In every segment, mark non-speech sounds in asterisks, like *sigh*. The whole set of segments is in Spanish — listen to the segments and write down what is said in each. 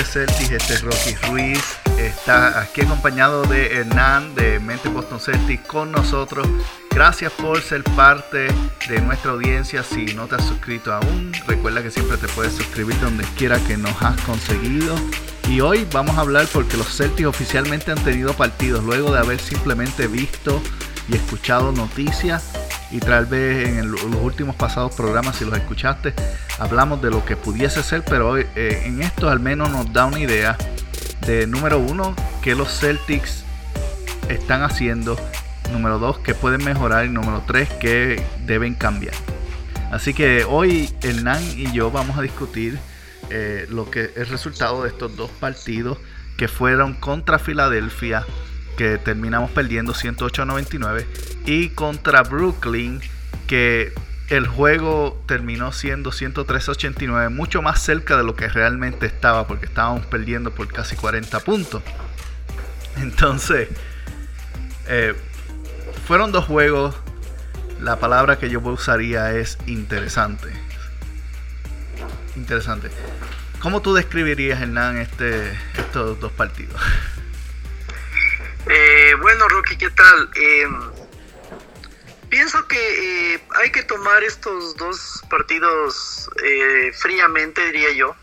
Mente Celtics, este es Rocky Ruiz. Está aquí acompañado de Hernán de Mente Boston Celtics con nosotros. Gracias por ser parte de nuestra audiencia. Si no te has suscrito aún, recuerda que siempre te puedes suscribir donde quiera que nos has conseguido. Y hoy vamos a hablar porque los Celtics oficialmente han tenido partidos luego de haber simplemente visto y escuchado noticias y tal vez en los últimos pasados programas, si los escuchaste, hablamos de lo que pudiese ser, pero hoy, eh, en esto al menos nos da una idea de número uno, que los Celtics están haciendo, número dos, que pueden mejorar y número tres, que deben cambiar. Así que hoy Hernán y yo vamos a discutir eh, lo que el resultado de estos dos partidos que fueron contra Filadelfia, que terminamos perdiendo 108 a 99, y contra Brooklyn, que el juego terminó siendo 103 a 89, mucho más cerca de lo que realmente estaba, porque estábamos perdiendo por casi 40 puntos. Entonces, eh, fueron dos juegos. La palabra que yo usaría es interesante. Interesante. ¿Cómo tú describirías, Hernán, este, estos dos partidos? *laughs* Eh, bueno, Rocky, ¿qué tal? Eh, pienso que eh, hay que tomar estos dos partidos eh, fríamente, diría yo.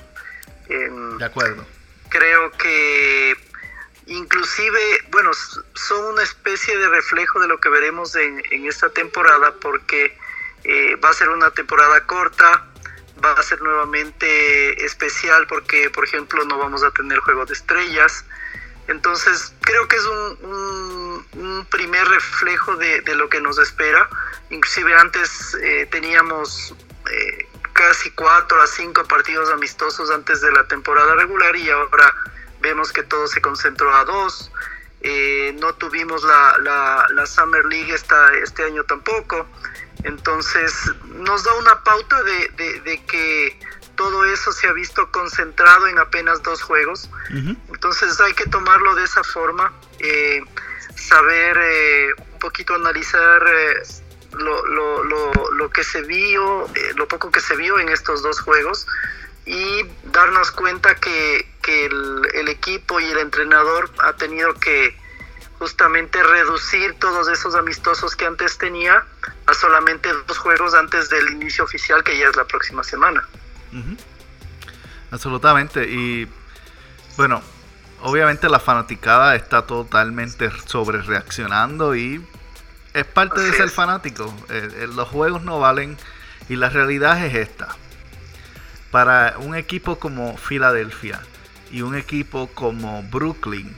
Em, De acuerdo. creo que inclusive, bueno, son una especie de reflejo de lo que veremos en, en esta temporada porque eh, va a ser una temporada corta, va a ser nuevamente especial porque, por ejemplo, no vamos a tener juego de estrellas. Entonces, creo que es un, primer reflejo de, lo que nos espera. Inclusive antes eh, teníamos eh, casi cuatro a cinco partidos amistosos antes de la temporada regular y ahora vemos que todo se concentró a dos. Eh, no tuvimos la, la- Summer League esta, este año tampoco. Entonces nos da una pauta de- de que todo eso se ha visto concentrado en apenas dos juegos. Entonces hay que tomarlo de esa forma, eh, saber eh, un poquito analizar eh, lo, lo- lo- lo que se vio, eh, lo poco que se vio en estos dos juegos y darnos cuenta que, que el, el equipo y el entrenador ha tenido que justamente reducir todos esos amistosos que antes tenía a solamente dos juegos antes del inicio oficial que ya es la próxima semana. Absolutamente. Y bueno, obviamente la fanaticada está totalmente sobre reaccionando y es parte de ser es. fanático. Eh, eh, los juegos no valen y la realidad es esta. Para un equipo como Filadelfia y un equipo como Brooklyn,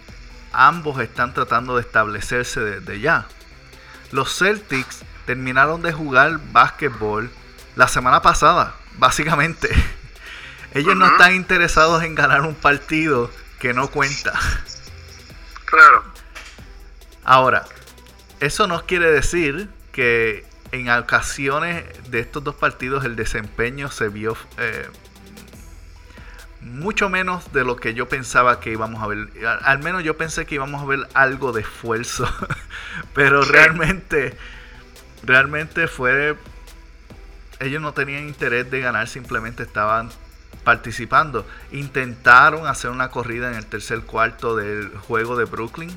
ambos están tratando de establecerse desde ya. Los Celtics terminaron de jugar básquetbol la semana pasada, básicamente. *laughs* Ellos no están interesados en ganar un partido que no cuenta. Claro. Ahora, eso no quiere decir que en ocasiones de estos dos partidos el desempeño se vio eh, mucho menos de lo que yo pensaba que íbamos a ver. Al, al menos yo pensé que íbamos a ver algo de esfuerzo, *laughs* pero realmente, realmente fue... Ellos no tenían interés de ganar, simplemente estaban participando. Intentaron hacer una corrida en el tercer cuarto del juego de Brooklyn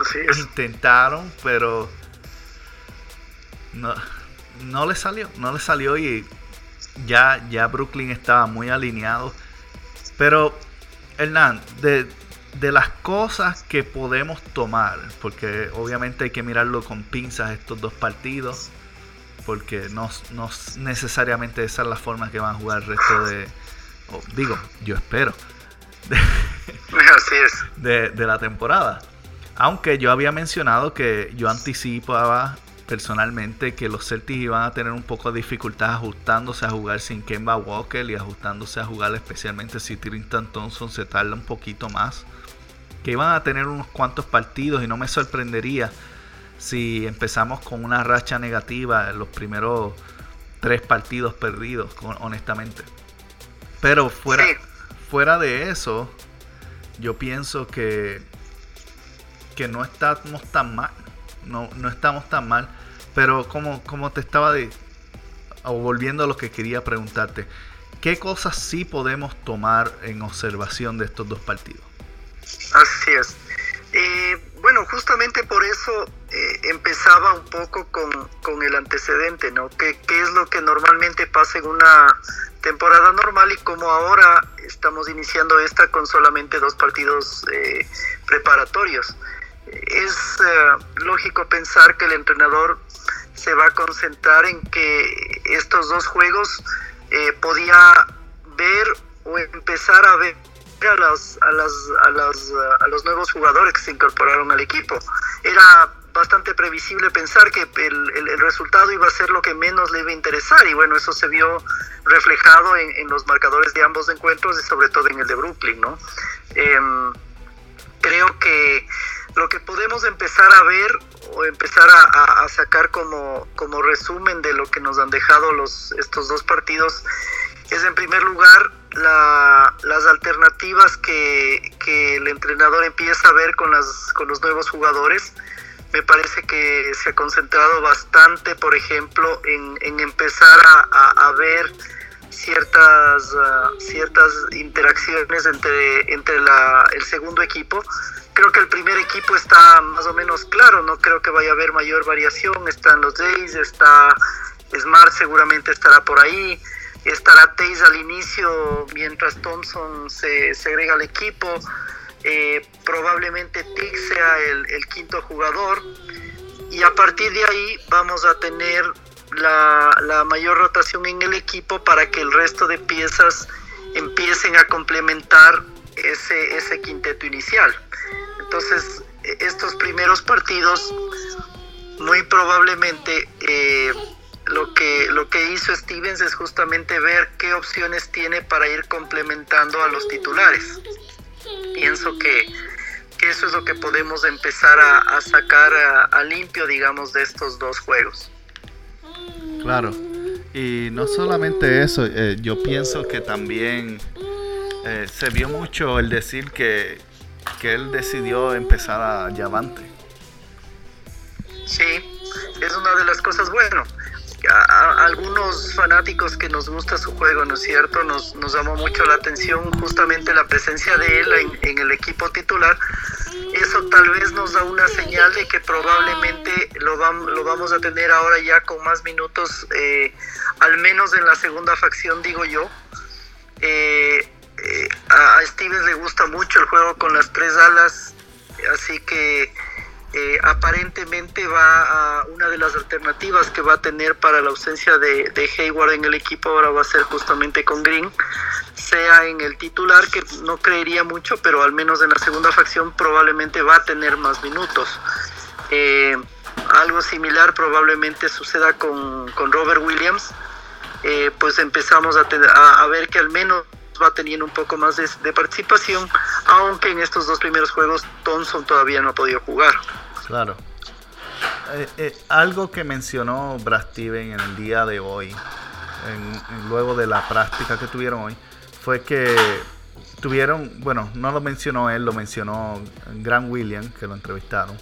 Así es. intentaron, pero no, no le salió, no le salió y ya, ya Brooklyn estaba muy alineado. Pero, Hernán, de, de las cosas que podemos tomar, porque obviamente hay que mirarlo con pinzas estos dos partidos, porque no, no necesariamente esa es la forma que van a jugar el resto de... o digo, yo espero. *laughs* Así es. de, de la temporada. Aunque yo había mencionado que yo anticipaba personalmente que los Celtics iban a tener un poco de dificultad ajustándose a jugar sin Kemba Walker y ajustándose a jugar especialmente si Tristan Thompson se tarda un poquito más. Que iban a tener unos cuantos partidos y no me sorprendería si empezamos con una racha negativa en los primeros tres partidos perdidos, honestamente. Pero fuera, Sí. fuera de eso, yo pienso que que no estamos tan mal. No, no estamos tan mal. Pero como, como te estaba de, o volviendo a lo que quería preguntarte, ¿qué cosas sí podemos tomar en observación de estos dos partidos? Así es. Eh, bueno, justamente por eso eh, empezaba un poco con, con, el antecedente, ¿no? ¿Qué, ¿Qué es lo que normalmente pasa en una temporada normal y como ahora estamos iniciando esta con solamente dos partidos eh, preparatorios? Es lógico pensar que el entrenador se va a concentrar en que estos dos juegos podía ver o empezar a ver a, las, a, las, a, las, a los nuevos jugadores que se incorporaron al equipo. Era bastante previsible pensar que el, el, resultado iba a ser lo que menos le iba a interesar y bueno, eso se vio reflejado en, en los marcadores de ambos encuentros y sobre todo en el de Brooklyn, ¿no? Eh, creo que lo que podemos empezar a ver o empezar a, a, sacar como, como resumen de lo que nos han dejado los, estos dos partidos es en primer lugar la, las alternativas que, el entrenador empieza a ver con, las, con los nuevos jugadores. Me parece que se ha concentrado bastante, por ejemplo, en, empezar a, ver ciertas, uh, ciertas interacciones entre, entre la, el segundo equipo. Creo que el primer equipo está más o menos claro, no creo que vaya a haber mayor variación. Están los Days, está Smart seguramente estará por ahí estará Taze al inicio mientras Thompson se, se agrega al equipo. Eh, probablemente Tick sea el, quinto jugador. Y a partir de ahí vamos a tener la, la, mayor rotación en el equipo para que el resto de piezas empiecen a complementar ese, ese quinteto inicial. Entonces, estos primeros partidos muy probablemente eh, lo que, lo que hizo Stevens es justamente ver qué opciones tiene para ir complementando a los titulares. Pienso que, que eso es lo que podemos empezar a, a sacar a, a, limpio, digamos, de estos dos juegos. Claro, y no solamente eso, eh, yo pienso que también eh, se vio mucho el decir que, que él decidió empezar a Llavante. Sí, es una de las cosas buenas a, algunos fanáticos que nos gusta su juego, ¿no es cierto? Nos, nos llamó mucho la atención justamente la presencia de él en, en, el equipo titular. Eso tal vez nos da una señal de que probablemente lo, vam, lo vamos a tener ahora ya con más minutos, eh, al menos en la segunda facción, digo yo. Eh, eh, a Stevens le gusta mucho el juego con las tres alas, así que eh, aparentemente va a una de las alternativas que va a tener para la ausencia de, Hayward en el equipo ahora va a ser justamente con Green, sea en el titular que no creería mucho, pero al menos en la segunda facción probablemente va a tener más minutos. Eh, algo similar probablemente suceda con, con Robert Williams, eh, pues empezamos a, a ver que al menos va teniendo un poco más de, participación, aunque en estos dos primeros juegos Thompson todavía no ha podido jugar. Claro. Eh, eh, algo que mencionó Brad Steven en el día de hoy, luego de la práctica que tuvieron hoy, fue que tuvieron, bueno, no lo mencionó él, lo mencionó Grant William, que lo entrevistaron.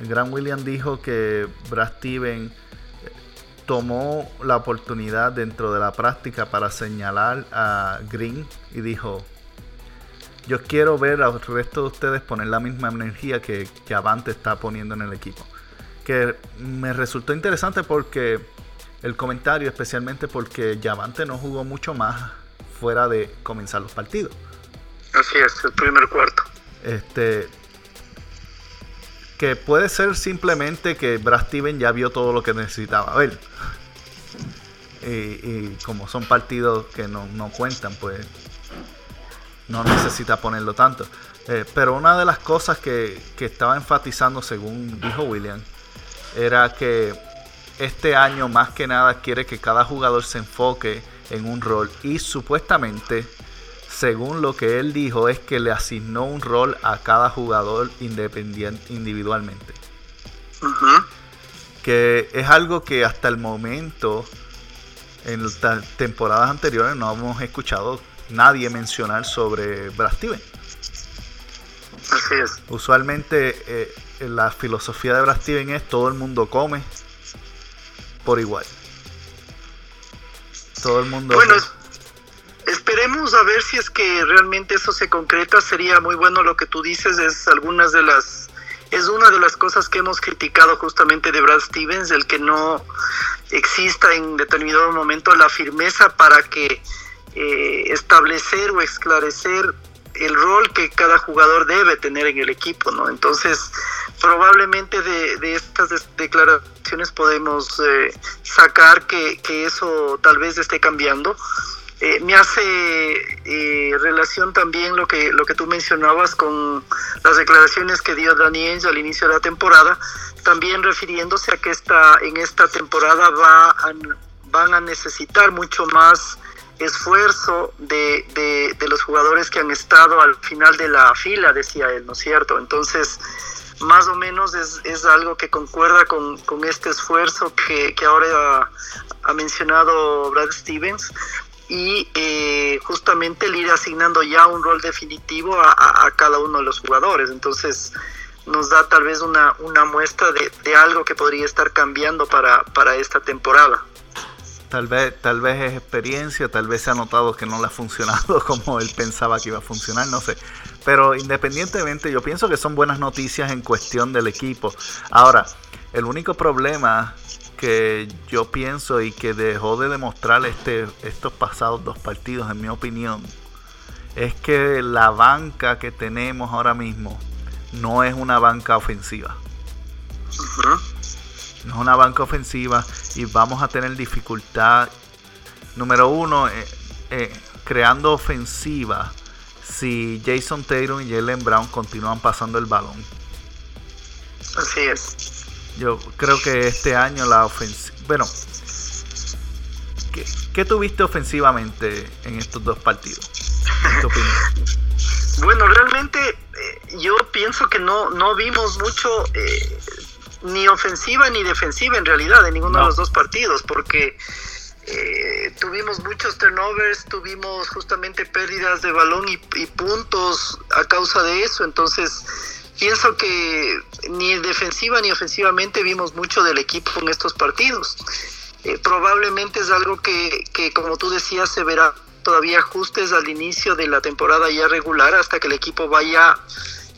Grant William dijo que Brad Steven tomó la oportunidad dentro de la práctica para señalar a Green y dijo, yo quiero ver al resto de ustedes poner la misma energía que, que Avante está poniendo en el equipo. Que me resultó interesante porque el comentario, especialmente porque Yavante no jugó mucho más fuera de comenzar los partidos. Así es, el primer cuarto. Este, que puede ser simplemente que Brad Steven ya vio todo lo que necesitaba ver. Y, como son partidos que no, no, cuentan, pues no necesita ponerlo tanto. Eh, pero una de las cosas que, que estaba enfatizando, según dijo William, era que este año más que nada quiere que cada jugador se enfoque en un rol y supuestamente según lo que él dijo, es que le asignó un rol a cada jugador independiente individualmente. Uh -huh. Que es algo que hasta el momento, en las temporadas anteriores, no hemos escuchado nadie mencionar sobre Brad Steven. Así es. Usualmente eh, la filosofía de Brad Steven es todo el mundo come por igual. Todo el mundo... Bueno, esperemos a ver si es que realmente eso se concreta. Sería muy bueno lo que tú dices, es algunas de las... Es una de las cosas que hemos criticado justamente de Brad Stevens, el que no exista en determinado momento la firmeza para que eh, establecer o esclarecer el rol que cada jugador debe tener en el equipo, ¿no? Entonces, probablemente de, estas declaraciones podemos eh, sacar que, que, eso tal vez esté cambiando. Eh, me hace eh, relación también lo que, lo que tú mencionabas con las declaraciones que dio Daniel al inicio de la temporada, también refiriéndose a que esta, en esta temporada va van a necesitar mucho más esfuerzo de, de, los jugadores que han estado al final de la fila, decía él, ¿no es cierto? Entonces, más o menos es, es algo que concuerda con, con este esfuerzo que, que ahora ha, mencionado Brad Stevens y eh, justamente el ir asignando ya un rol definitivo a, a, cada uno de los jugadores. Entonces, nos da tal vez una, una muestra de, de algo que podría estar cambiando para, para esta temporada. Tal vez, tal vez es experiencia, tal vez se ha notado que no le ha funcionado *laughs* como él pensaba que iba a funcionar, no sé. Pero independientemente, yo pienso que son buenas noticias en cuestión del equipo. Ahora, el único problema que yo pienso y que dejó de demostrar este, estos pasados dos partidos, en mi opinión, es que la banca que tenemos ahora mismo no es una banca ofensiva no es una banca ofensiva y vamos a tener dificultad, número uno, eh, eh, creando ofensiva si Jason Taylor y Jalen Brown continúan pasando el balón. Así es. Yo creo que este año la ofensiva... Bueno, ¿qué, tuviste ofensivamente en estos dos partidos? *laughs* Bueno, realmente eh, yo pienso que no, no vimos mucho ni ofensiva ni defensiva en realidad en ninguno de los dos partidos, porque eh, tuvimos muchos turnovers, tuvimos justamente pérdidas de balón y, puntos a causa de eso, entonces pienso que ni defensiva ni ofensivamente vimos mucho del equipo en estos partidos. Eh, probablemente es algo que, que, como tú decías, se verá todavía ajustes al inicio de la temporada ya regular hasta que el equipo vaya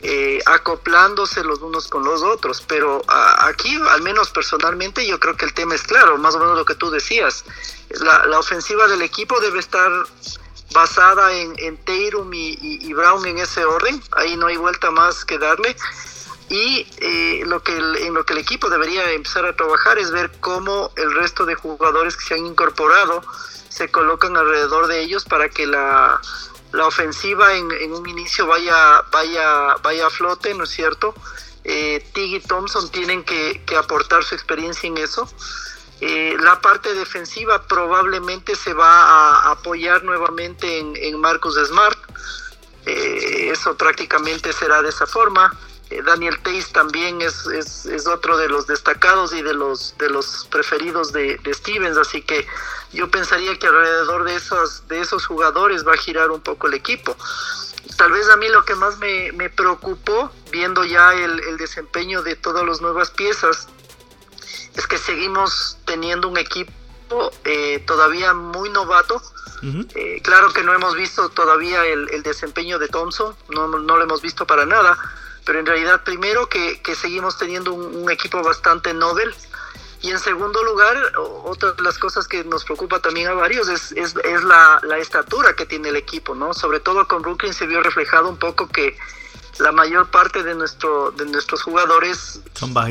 eh, acoplándose los unos con los otros. Pero aquí, al menos personalmente, yo creo que el tema es claro, más o menos lo que tú decías. La, ofensiva del equipo debe estar basada en, en y, Brown en ese orden. Ahí no hay vuelta más que darle. Y eh, lo que en lo que el equipo debería empezar a trabajar es ver cómo el resto de jugadores que se han incorporado se colocan alrededor de ellos para que la, la ofensiva en, un inicio vaya, vaya, vaya a flote, ¿no es cierto? Eh, Tig y Thompson tienen que, aportar su experiencia en eso. Eh, la parte defensiva probablemente se va a apoyar nuevamente en, Marcus Smart. Eh, eso prácticamente será de esa forma. Eh, Daniel Tays también es, es, otro de los destacados y de los, de los preferidos de, de Stevens, así que yo pensaría que alrededor de esos, de esos jugadores va a girar un poco el equipo. Tal vez a mí lo que más me, preocupó, viendo ya el, desempeño de todas las nuevas piezas, es que seguimos teniendo un equipo eh, todavía muy novato. Eh, claro que no hemos visto todavía el, desempeño de Thompson, no, no, lo hemos visto para nada, pero en realidad primero que, seguimos teniendo un, un equipo bastante novel y en segundo lugar, otra de las cosas que nos preocupa también a varios es, es, la, estatura que tiene el equipo, ¿no? Sobre todo con Brooklyn se vio reflejado un poco que la mayor parte de, nuestro, de nuestros jugadores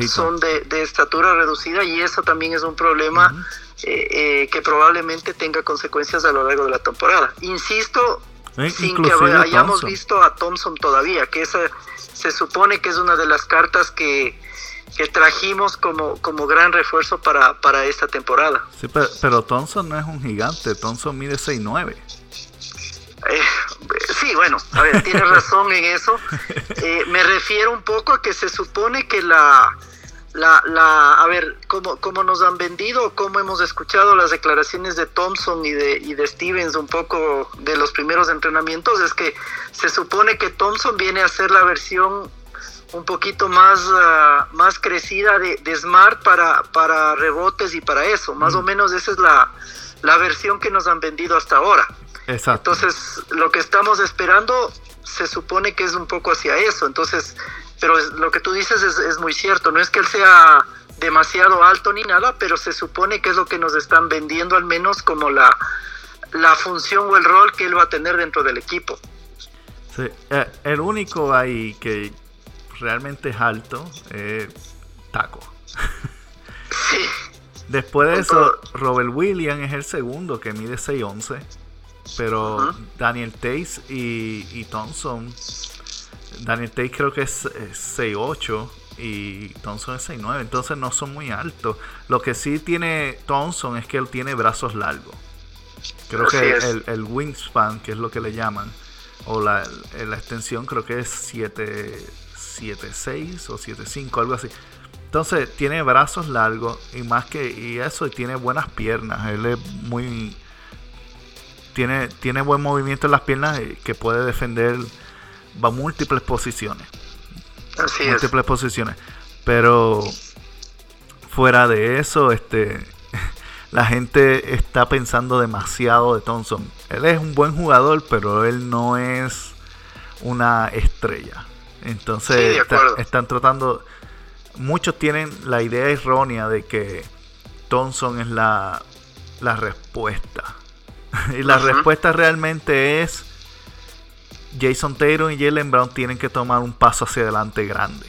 son, de, estatura reducida y eso también es un problema eh, eh, que probablemente tenga consecuencias a lo largo de la temporada. Insisto, eh, sin que hayamos visto a Thompson todavía, que esa se supone que es una de las cartas que que trajimos como, como gran refuerzo para, para esta temporada. Sí, pero, Thompson no es un gigante, Thompson mide 6'9". Eh, sí, bueno, a ver, tienes razón en eso. *laughs* Eh, me refiero un poco a que se supone que la, la, la, a ver, cómo, cómo nos han vendido, cómo hemos escuchado las declaraciones de Thompson y de, y de Stevens un poco de los primeros entrenamientos, es que se supone que Thompson viene a ser la versión un poquito más, ah, más crecida de, de, Smart para, para rebotes y para eso. Más o Mm. menos esa es la, la versión que nos han vendido hasta ahora. Exacto. Entonces, lo que estamos esperando se supone que es un poco hacia eso. Entonces, pero lo que tú dices es, es muy cierto. No es que él sea demasiado alto ni nada, pero se supone que es lo que nos están vendiendo al menos como la, la función o el rol que él va a tener dentro del equipo. Sí, eh, el único ahí que realmente es alto es Taco. Sí, Después de eso, Robert Williams es el segundo que mide 6'11. Pero. Daniel Tace y, y Thompson. Daniel Tace creo que es, es 6'8 y Thompson es 6'9. Entonces no son muy altos. Lo que sí tiene Thompson es que él tiene brazos largos. Creo Así que el, el wingspan, que es lo que le llaman, o la, la extensión, creo que es 7, 7'6 o 7'5, algo así. Entonces tiene brazos largos y más que y eso y tiene buenas piernas. Él es muy tiene tiene buen movimiento en las piernas y que puede defender va múltiples posiciones, así es. múltiples posiciones. Pero fuera de eso, este *laughs* la gente está pensando demasiado de Thompson. Él es un buen jugador, pero él no es una estrella. Entonces Sí, está- están tratando muchos tienen la idea errónea de que Thompson es la, la respuesta. *laughs* y la respuesta realmente es Jason Taylor y Jalen Brown tienen que tomar un paso hacia adelante grande.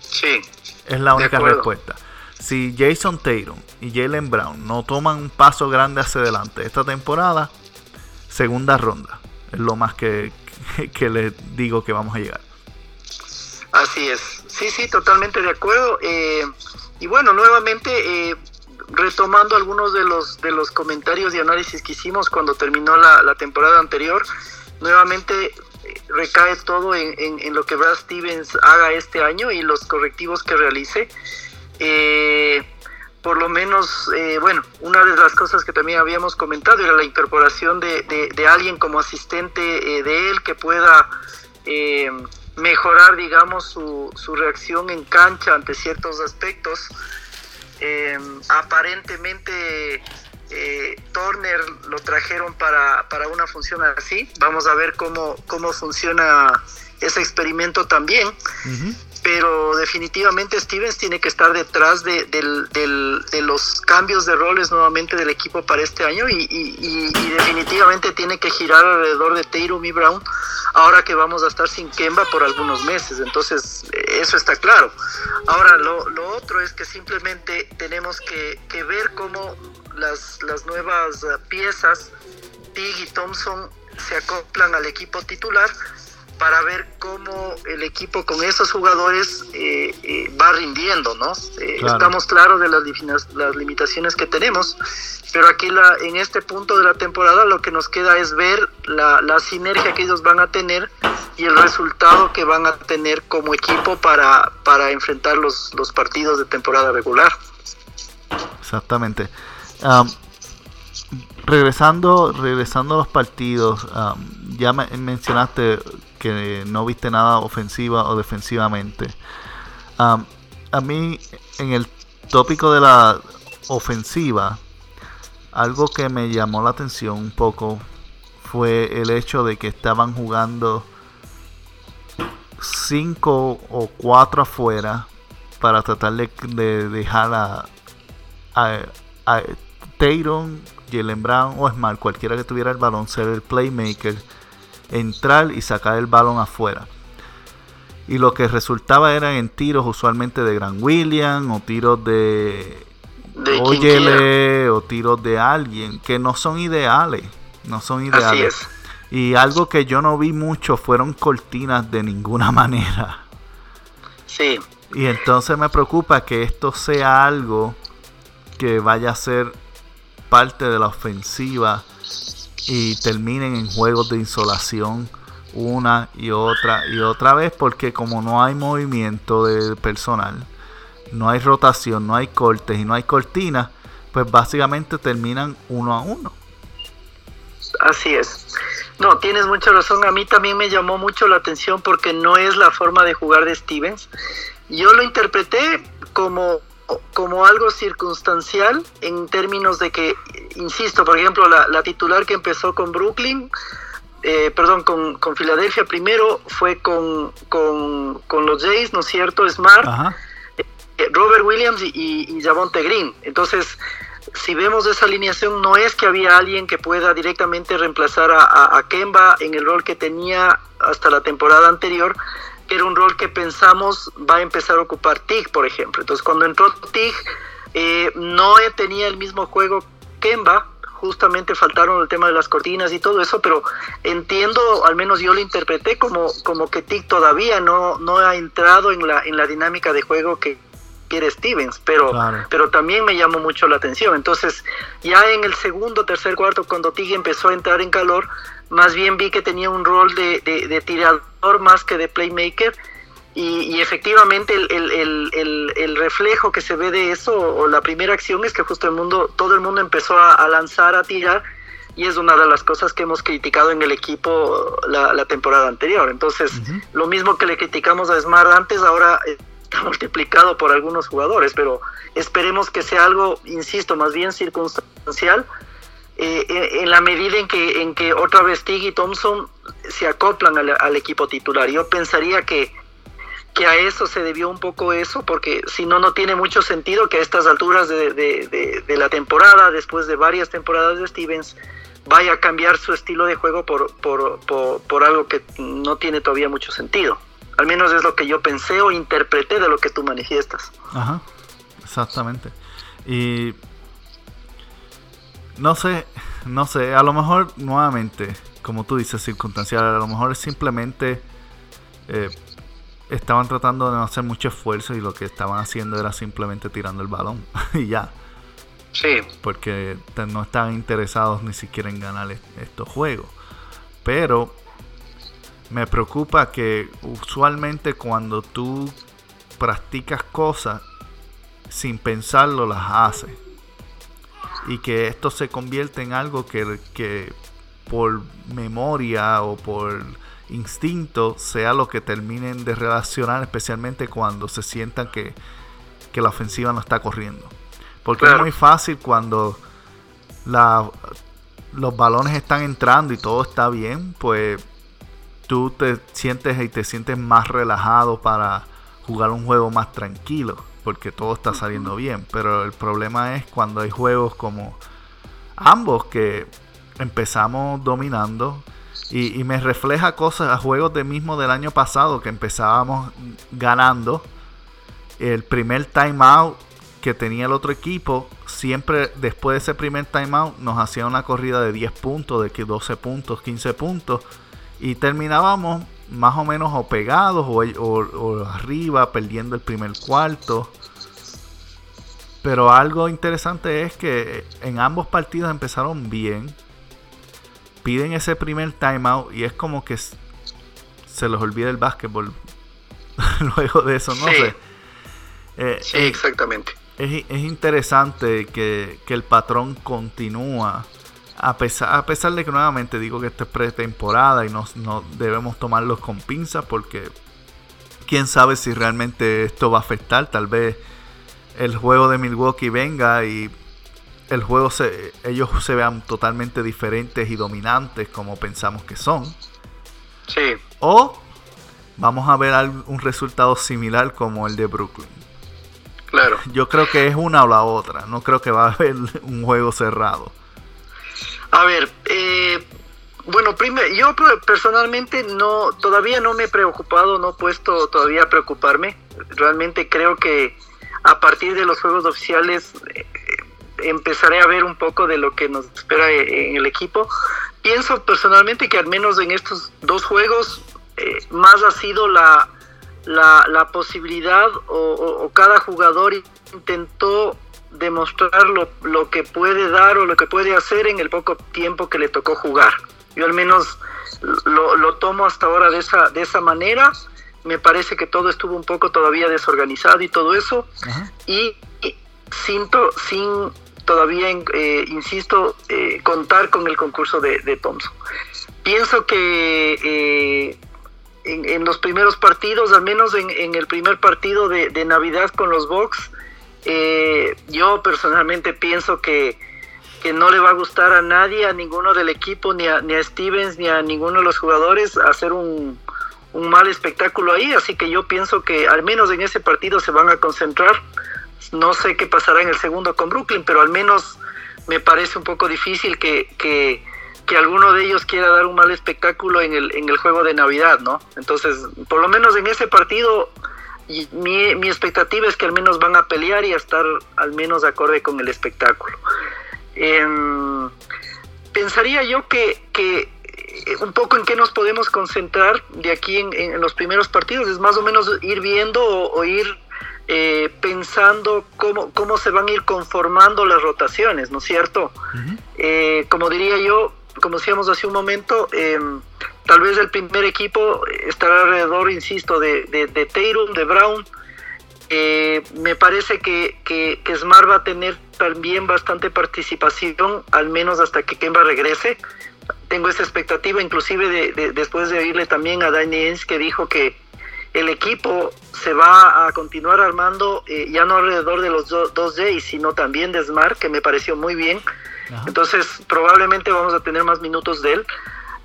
Sí, Es la única respuesta. Si Jason Taylor y Jalen Brown no toman un paso grande hacia adelante esta temporada, segunda ronda. Es lo más que, *laughs* que, que les digo que vamos a llegar. Así es, sí, sí, totalmente de acuerdo. Eh, y bueno, nuevamente eh, retomando algunos de los de los comentarios y análisis que hicimos cuando terminó la, temporada anterior, nuevamente eh, recae todo en, en- lo que Brad Stevens haga este año y los correctivos que realice. Eh, por lo menos, eh, bueno, una de las cosas que también habíamos comentado era la incorporación de, de- alguien como asistente eh, de él que pueda mejorar, digamos, su, su reacción en cancha ante ciertos aspectos. Eh, aparentemente eh, Turner lo trajeron para, para una función así. Vamos a ver cómo, cómo funciona ese experimento también pero definitivamente Stevens tiene que estar detrás de, los cambios de roles nuevamente del equipo para este año y, definitivamente tiene que girar alrededor de Tatum y Brown ahora que vamos a estar sin Kemba por algunos meses, entonces eso está claro. Ahora lo, otro es que simplemente tenemos que, ver cómo las, las nuevas piezas, Tig y Thompson, se acoplan al equipo titular para ver cómo el equipo con esos jugadores eh, eh, va rindiendo, ¿no? Eh, Claro. Estamos claros de las, las limitaciones que tenemos, pero aquí la, en este punto de la temporada lo que nos queda es ver la, la sinergia que ellos van a tener y el resultado que van a tener como equipo para, para enfrentar los, los partidos de temporada regular. Exactamente. Am, regresando, regresando a los partidos, am, ya me- mencionaste que no viste nada ofensiva o defensivamente. Am, a mí, en el tópico de la ofensiva, algo que me llamó la atención un poco fue el hecho de que estaban jugando cinco o cuatro afuera para tratar de, de dejar a, a, a Tatum, Jalen Brown o Smart, cualquiera que tuviera el balón, ser el playmaker, entrar y sacar el balón afuera. Y lo que resultaba eran en tiros usualmente de Gran William o tiros de De Oyele o tiros de alguien que no son ideales. No son Así ideales. es. Y algo que yo no vi mucho fueron cortinas de ninguna *laughs* manera. Sí, Y entonces me preocupa que esto sea algo que vaya a ser parte de la ofensiva y terminen en juegos de insolación una y otra y otra vez porque como no hay movimiento de personal no hay rotación, no hay cortes y no hay cortinas, pues básicamente terminan uno a uno. Así es. No, tienes mucha razón. A mí también me llamó mucho la atención porque no es la forma de jugar de Stevens. Yo lo interpreté como, como algo circunstancial en términos de que, insisto, por ejemplo, la, titular que empezó con Brooklyn, eh, perdón, con, con, Filadelfia primero fue con, con, los Jays, ¿no es cierto? Smart, eh, Robert Williams y, y, y Javonte Green. Entonces, si vemos esa alineación, no es que había alguien que pueda directamente reemplazar a, Kemba en el rol que tenía hasta la temporada anterior, que era un rol que pensamos va a empezar a ocupar TIG, por ejemplo. Entonces, cuando entró TIG, eh, no tenía el mismo juego Kemba, justamente faltaron el tema de las cortinas y todo eso, pero entiendo, al menos yo lo interpreté como, como que TIG todavía no, no ha entrado en la, en la dinámica de juego que, quiere Stevens, pero, pero también me llamó mucho la atención. Entonces, ya en el segundo, tercer, cuarto, cuando Tig empezó a entrar en calor, más bien vi que tenía un rol de, de, tirador más que de playmaker. Y, efectivamente el, el, el, el, reflejo que se ve de eso, o la primera acción es que justo el mundo, todo el mundo empezó a, lanzar, a tirar, y es una de las cosas que hemos criticado en el equipo la, la temporada anterior. Entonces, lo mismo que le criticamos a Smart antes, ahora está multiplicado por algunos jugadores, pero esperemos que sea algo, insisto, más bien circunstancial, eh, en la medida en que, en que otra vez Tig y Thompson se acoplan al, equipo titular. Yo pensaría que, que a eso se debió un poco eso, porque si no, no tiene mucho sentido que a estas alturas de, de, la temporada, después de varias temporadas de Stevens, vaya a cambiar su estilo de juego por, por, por, por algo que no tiene todavía mucho sentido. Al menos es lo que yo pensé o interpreté de lo que tú manifiestas. Ajá, exactamente. Y no sé, no sé, a lo mejor nuevamente, como tú dices, circunstancial, a lo mejor simplemente eh, estaban tratando de no hacer mucho esfuerzo y lo que estaban haciendo era simplemente tirando el balón *laughs* y ya. Sí. Porque no estaban interesados ni siquiera en ganar estos juegos. Pero me preocupa que usualmente cuando tú practicas cosas sin pensarlo las haces. Y que esto se convierte en algo que, que por memoria o por instinto sea lo que terminen de relacionar, especialmente cuando se sientan que, que la ofensiva no está corriendo. Porque es muy fácil cuando la, los balones están entrando y todo está bien, pues tú te sientes y te sientes más relajado para jugar un juego más tranquilo, porque todo está saliendo bien. Pero el problema es cuando hay juegos como ambos que empezamos dominando y, me refleja cosas a juegos de mismo del año pasado que empezábamos ganando. El primer timeout que tenía el otro equipo, siempre después de ese primer timeout nos hacía una corrida de 10 puntos, de 12 puntos, 15 puntos y terminábamos más o menos o pegados o, arriba, perdiendo el primer cuarto. Pero algo interesante es que en ambos partidos empezaron bien. Piden ese primer timeout y es como que se les olvida el básquetbol *laughs* luego de eso, no sé. Eh, sí, exactamente. Es, es interesante que, que, el patrón continúa a pesar, a pesar de que nuevamente digo que esto es pretemporada y no, no debemos tomarlos con pinzas porque quién sabe si realmente esto va a afectar. Tal vez el juego de Milwaukee venga y el juego se, ellos se vean totalmente diferentes y dominantes como pensamos que son. Sí. O vamos a ver un resultado similar como el de Brooklyn. Claro. Yo creo que es una o la otra. No creo que va a haber *laughs* un juego cerrado. A ver, eh, bueno, primero, yo personalmente no, todavía no me he preocupado, no he puesto todavía a preocuparme. Realmente creo que a partir de los juegos oficiales eh, empezaré a ver un poco de lo que nos espera eh, en el equipo. Pienso personalmente que al menos en estos dos juegos más ha sido la, la, posibilidad o cada jugador intentó demostrar lo, lo, que puede dar o lo que puede hacer en el poco tiempo que le tocó jugar. Yo al menos lo, lo tomo hasta ahora de esa, de esa manera. me parece que todo estuvo un poco todavía desorganizado y todo eso. Y, sin, sin todavía, eh, insisto, eh, contar con el concurso de, Thompson. Pienso que eh, en, los primeros partidos, al menos en, el primer partido de, de Navidad con los Bucks, yo personalmente pienso que que no le va a gustar a nadie, a ninguno del equipo, ni a, ni a Stevens, ni a ninguno de los jugadores hacer un, un mal espectáculo ahí, así que yo pienso que al menos en ese partido se van a concentrar. No sé qué pasará en el segundo con Brooklyn, pero al menos me parece un poco difícil que, que, que alguno de ellos quiera dar un mal espectáculo en el, en el juego de Navidad, ¿no? Entonces, por lo menos en ese partido, mi, mi expectativa es que al menos van a pelear y a estar al menos acorde con el espectáculo. Em, pensaría yo que, que, eh, un poco en qué nos podemos concentrar de aquí en, los primeros partidos es más o menos ir viendo o, ir eh, pensando cómo, cómo se van a ir conformando las rotaciones, ¿no es cierto? Eh, como diría yo, como decíamos hace un momento, em, tal vez el primer equipo estará alrededor, insisto, de, de, de Tatum, de Brown, eh, me parece que, que, Smart va a tener también bastante participación, al menos hasta que Kemba regrese. Tengo esa expectativa, inclusive de, después de oírle también a Danny que dijo que el equipo se va a continuar armando eh, ya no alrededor de los dos Jays, sino también de Smart, que me pareció muy bien. Entonces probablemente vamos a tener más minutos de él.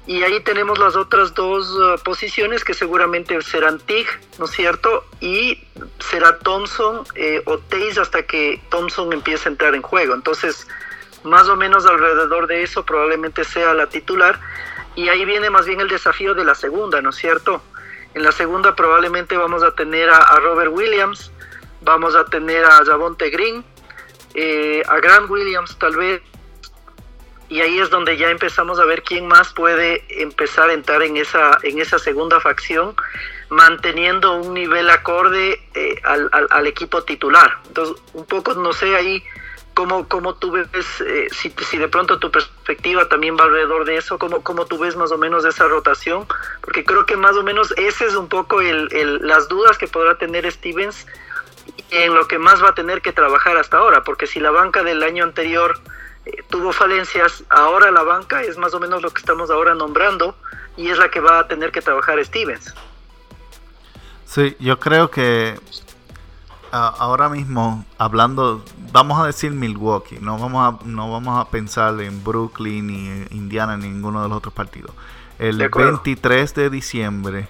Y ahí tenemos las otras dos uh, posiciones que seguramente serán TIG, ¿no es cierto? Y será Thompson eh, o Taze hasta que Thompson empiece a entrar en juego. Entonces, más o menos alrededor de eso probablemente sea la titular. Y ahí viene más bien el desafío de la segunda, ¿no es cierto? En la segunda probablemente vamos a tener a, Robert Williams, vamos a tener a Javonte Green, eh, a Grant Williams tal vez, y ahí es donde ya empezamos a ver quién más puede empezar a entrar en esa, en esa segunda facción, manteniendo un nivel acorde eh, al, al, equipo titular. Entonces, un poco, no sé ahí cómo, cómo tú ves, eh, si, si, de pronto tu perspectiva también va alrededor de eso, cómo, cómo tú ves más o menos esa rotación, porque creo que más o menos ese es un poco el, el, las dudas que podrá tener Stevens en lo que más va a tener que trabajar hasta ahora, porque si la banca del año anterior tuvo falencias, ahora la banca es más o menos lo que estamos ahora nombrando y es la que va a tener que trabajar Stevens. Sí, yo creo que ahora mismo hablando, vamos a decir Milwaukee, no vamos a, no vamos a pensar en Brooklyn ni Indiana ni ninguno de los otros partidos. El 23 de diciembre,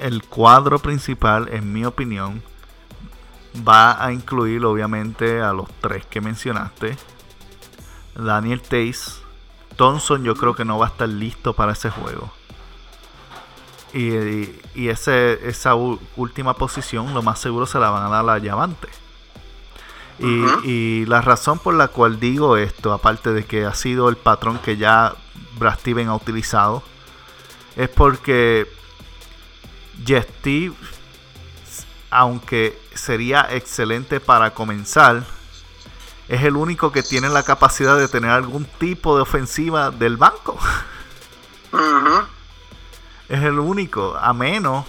el cuadro principal, en mi opinión, va a incluir obviamente a los tres que mencionaste, Daniel Tays. Thompson yo creo que no va a estar listo para ese juego. Y, ese, esa última posición lo más seguro se la van a dar a Llavante. Y, y, la razón por la cual digo esto, aparte de que ha sido el patrón que ya Brad Steven ha utilizado, es porque Steve, aunque sería excelente para comenzar, es el único que tiene la capacidad de tener algún tipo de ofensiva del banco. Es el único, a menos,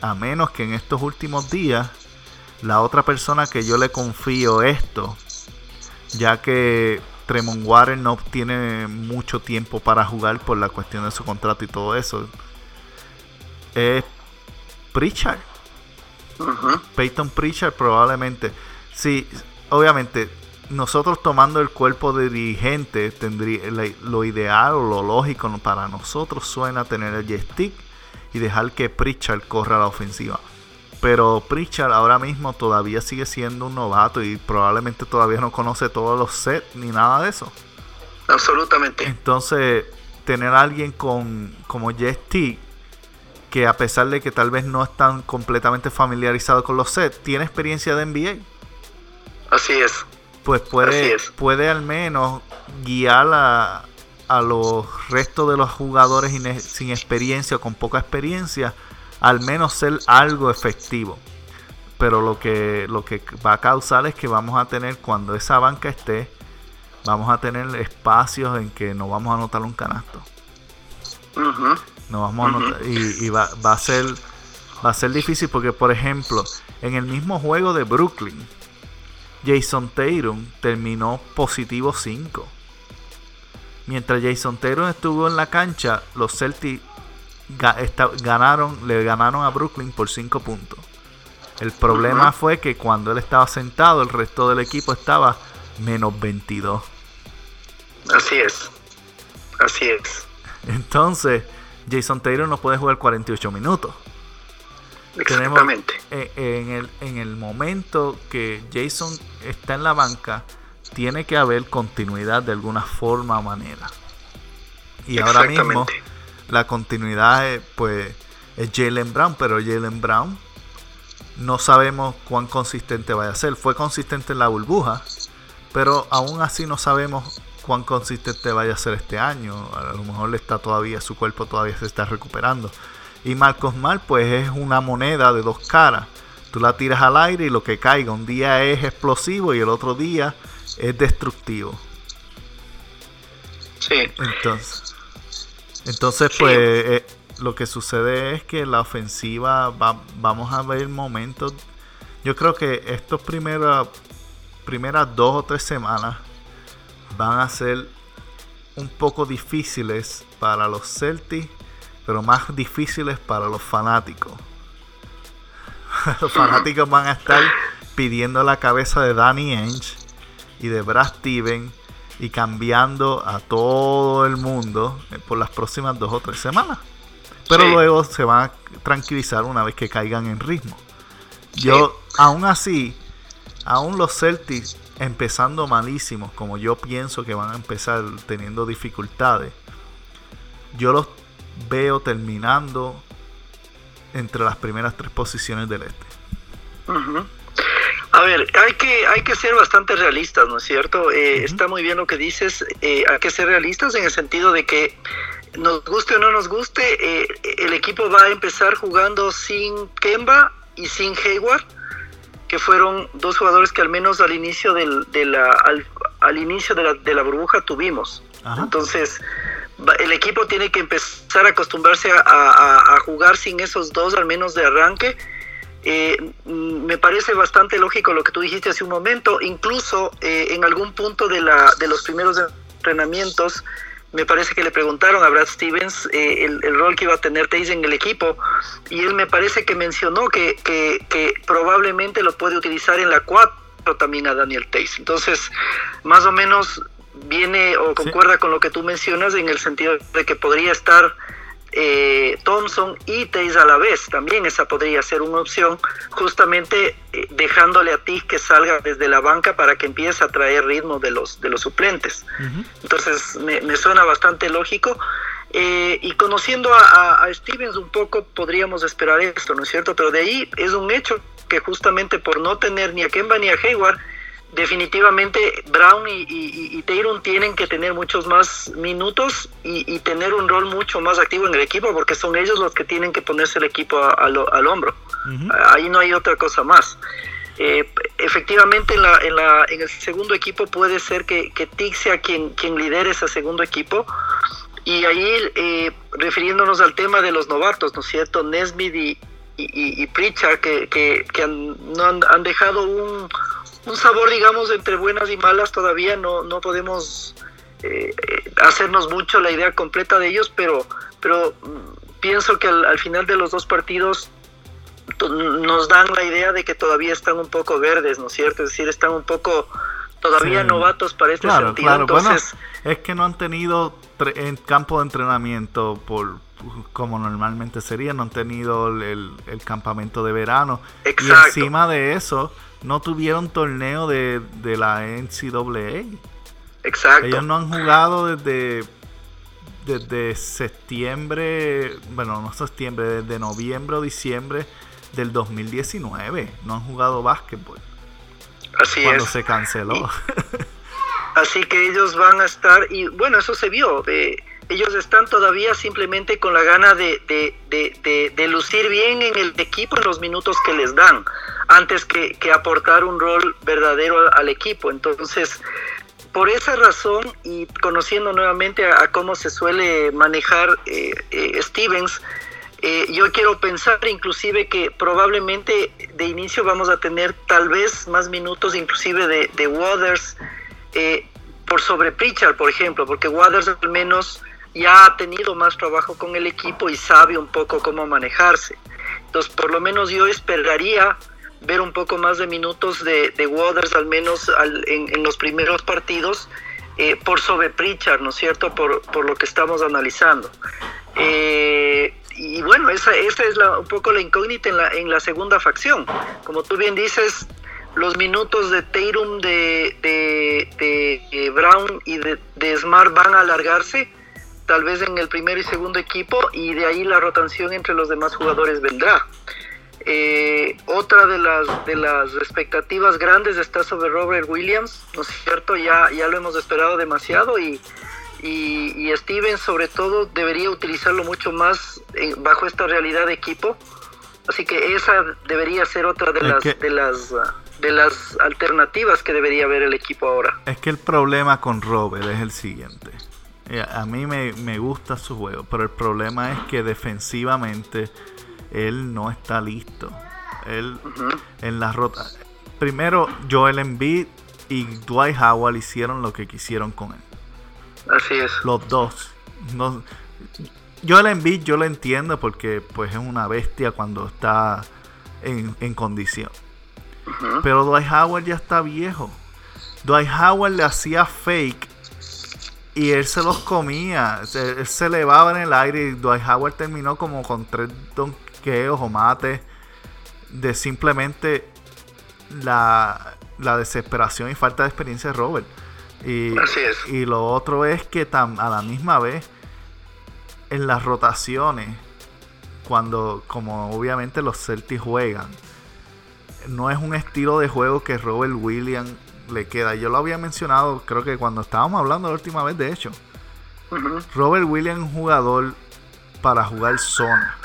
a menos que en estos últimos días la otra persona que yo le confío esto, ya que Tremont Water no tiene mucho tiempo para jugar por la cuestión de su contrato y todo eso, es Pritchard. Peyton Pritchard probablemente. Sí, obviamente nosotros tomando el cuerpo de dirigente, tendría lo ideal o lo lógico para nosotros suena tener el stick y dejar que Pritchard corra la ofensiva. Pero Pritchard ahora mismo todavía sigue siendo un novato y probablemente todavía no conoce todos los sets ni nada de eso. Absolutamente. Entonces, tener a alguien con como stick que a pesar de que tal vez no están completamente familiarizado con los sets, tiene experiencia de NBA. Así es pues puede, puede al menos guiar a, a los restos de los jugadores sin experiencia o con poca experiencia, al menos ser algo efectivo. Pero lo que, lo que va a causar es que vamos a tener, cuando esa banca esté, vamos a tener espacios en que no vamos a anotar un canasto. No vamos a y, va, va, a ser Va a ser difícil porque, por ejemplo, en el mismo juego de Brooklyn, Jason Tatum terminó positivo 5. Mientras Jason Tatum estuvo en la cancha, los Celtics ganaron, le ganaron a Brooklyn por 5 puntos. El problema fue que cuando él estaba sentado, el resto del equipo estaba menos 22. Así es. Así es. Entonces, Jason Taylor no puede jugar 48 minutos. Exactamente. en, el, en el momento que Jason está en la banca, tiene que haber continuidad de alguna forma o manera. Y ahora mismo la continuidad es, pues, es Jalen Brown, pero Jalen Brown no sabemos cuán consistente vaya a ser. Fue consistente en la burbuja, pero aún así no sabemos cuán consistente vaya a ser este año. A lo mejor está todavía, su cuerpo todavía se está recuperando. Y Marcos Mal, pues es una moneda de dos caras. Tú la tiras al aire y lo que caiga, un día es explosivo y el otro día es destructivo. Sí. Entonces, entonces pues eh, lo que sucede es que la ofensiva va, vamos a ver momentos. Yo creo que estos primeros primeras dos o tres semanas van a ser un poco difíciles para los Celtics, pero más difíciles para los fanáticos. *laughs* los fanáticos van a estar pidiendo la cabeza de Danny Ainge y de Brad Steven y cambiando a todo el mundo eh, por las próximas dos o tres semanas. Pero luego se van a tranquilizar una vez que caigan en ritmo. Yo, aún así, aún los Celtics empezando malísimos, como yo pienso que van a empezar teniendo dificultades, yo los veo terminando entre las primeras tres posiciones del este. A ver, hay que, hay que ser bastante realistas, ¿no es cierto? Eh, está muy bien lo que dices, eh, hay que ser realistas en el sentido de que nos guste o no nos guste, eh, el equipo va a empezar jugando sin Kemba y sin Hayward que fueron dos jugadores que al menos al inicio del, de la, al, inicio de la, de la, burbuja tuvimos. Entonces, el equipo tiene que empezar a acostumbrarse a, jugar sin esos dos, al menos de arranque. Eh, me parece bastante lógico lo que tú dijiste hace un momento, incluso eh, en algún punto de, los primeros entrenamientos me parece que le preguntaron a Brad Stevens eh, el, rol que iba a tener Taze en el equipo y él me parece que mencionó que, que, probablemente lo puede utilizar en la 4 también a Daniel Taze. Entonces, más o menos viene o concuerda con lo que tú mencionas en el sentido de que podría estar eh, Thompson y Taze a la vez. También esa podría ser una opción, justamente eh, dejándole a ti que salga desde la banca para que empiece a traer ritmo de los, de los suplentes. Entonces me, suena bastante lógico. Eh, y conociendo a, a, Stevens un poco podríamos esperar esto, ¿no es cierto? Pero de ahí es un hecho que justamente por no tener ni a Kemba ni a Hayward, definitivamente Brown y, y, tienen que tener muchos más minutos y, tener un rol mucho más activo en el equipo porque son ellos los que tienen que ponerse el equipo al hombro. Ahí no hay otra cosa más. Eh, efectivamente en, la, en, la, en, el segundo equipo puede ser que, que Tig sea quien, quien lidere ese segundo equipo. Y ahí, eh, refiriéndonos al tema de los novatos, ¿no es cierto? Nesmith y, y, Pritchard, que, que, no han, han dejado un, un sabor, digamos, entre buenas y malas. Todavía no, no podemos eh, hacernos mucho la idea completa de ellos, pero, pero mm, pienso que al, final de los dos partidos nos dan la idea de que todavía están un poco verdes, ¿no es cierto? Es decir, están un poco todavía novatos para este sentido. Entonces, es que no han tenido en campo de entrenamiento por como normalmente sería, no han tenido el, el campamento de verano. Y encima de eso, no tuvieron torneo de, la NCAA. Exacto. Ellos no han jugado desde, desde septiembre, bueno, no septiembre, desde noviembre o diciembre del 2019. No han jugado básquetbol. Así cuando se canceló. *laughs* así que ellos van a estar, y bueno, eso se vio. Eh, ellos están todavía simplemente con la gana de, de, lucir bien en el equipo en los minutos que les dan, antes que, aportar un rol verdadero al, equipo. Entonces, por esa razón y conociendo nuevamente a, cómo se suele manejar eh, eh, Stevens, Eh, yo quiero pensar inclusive que probablemente de inicio vamos a tener tal vez más minutos inclusive de, Waters eh, por sobre Pritchard, por ejemplo, porque Waters al menos ya ha tenido más trabajo con el equipo y sabe un poco cómo manejarse. Entonces, por lo menos yo esperaría ver un poco más de minutos de, Waters, al menos en, en, los primeros partidos, eh, por sobre Pritchard, ¿no es cierto? Por, por lo que estamos analizando. Y bueno, esa, esa es la, un poco la incógnita en la, en la segunda facción. Como tú bien dices, los minutos de Tatum, de, de, de, de Brown y de, Smart van a alargarse tal vez en el primer y segundo equipo y de ahí la rotación entre los demás jugadores vendrá. Eh, otra de las, de las expectativas grandes está sobre Robert Williams, ¿no es cierto? Ya, ya lo hemos esperado demasiado y, y, y Steven sobre todo debería utilizarlo mucho más en, bajo esta realidad de equipo. Así que esa debería ser otra de las, que... de las de las alternativas que debería ver el equipo ahora. Es que el problema con Robert es el siguiente. A mí me, me gusta su juego, pero el problema es que defensivamente él no está listo. Él uh -huh. en la rota. Primero, Joel Embiid y Dwight Howard hicieron lo que quisieron con él. Así es. Los dos. No, Joel Embiid yo lo entiendo porque pues es una bestia cuando está en, en condición. Uh -huh. Pero Dwight Howard ya está viejo. Dwight Howard le hacía fake y él se los comía. Él se elevaba en el aire y Dwight Howard terminó como con tres donkeos o mates de simplemente la, la, desesperación y falta de experiencia de Robert. Y, Así es. y lo otro es que tam, a la misma vez en las rotaciones, cuando como obviamente los Celtics juegan, no es un estilo de juego que Robert Williams le queda. Yo lo había mencionado, creo que cuando estábamos hablando la última vez, de hecho. Uh -huh. Robert Williams es un jugador para jugar zona.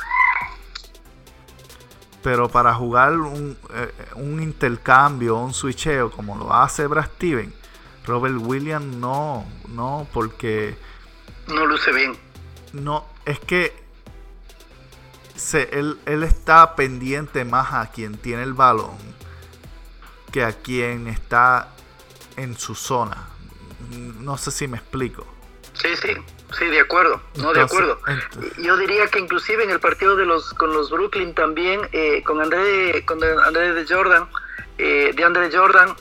Pero para jugar un, eh, un intercambio, un switcheo, como lo hace Brad Steven, Robert Williams no, no, porque... No luce bien. No, es que se, él, él está pendiente más a quien tiene el balón que a quien está en su zona. No sé si me explico. Sí, sí, sí, de acuerdo, no entonces, de acuerdo. Entonces, Yo diría que inclusive en el partido de los con los Brooklyn también, eh, con André, con André de Jordan, eh, de André Jordan,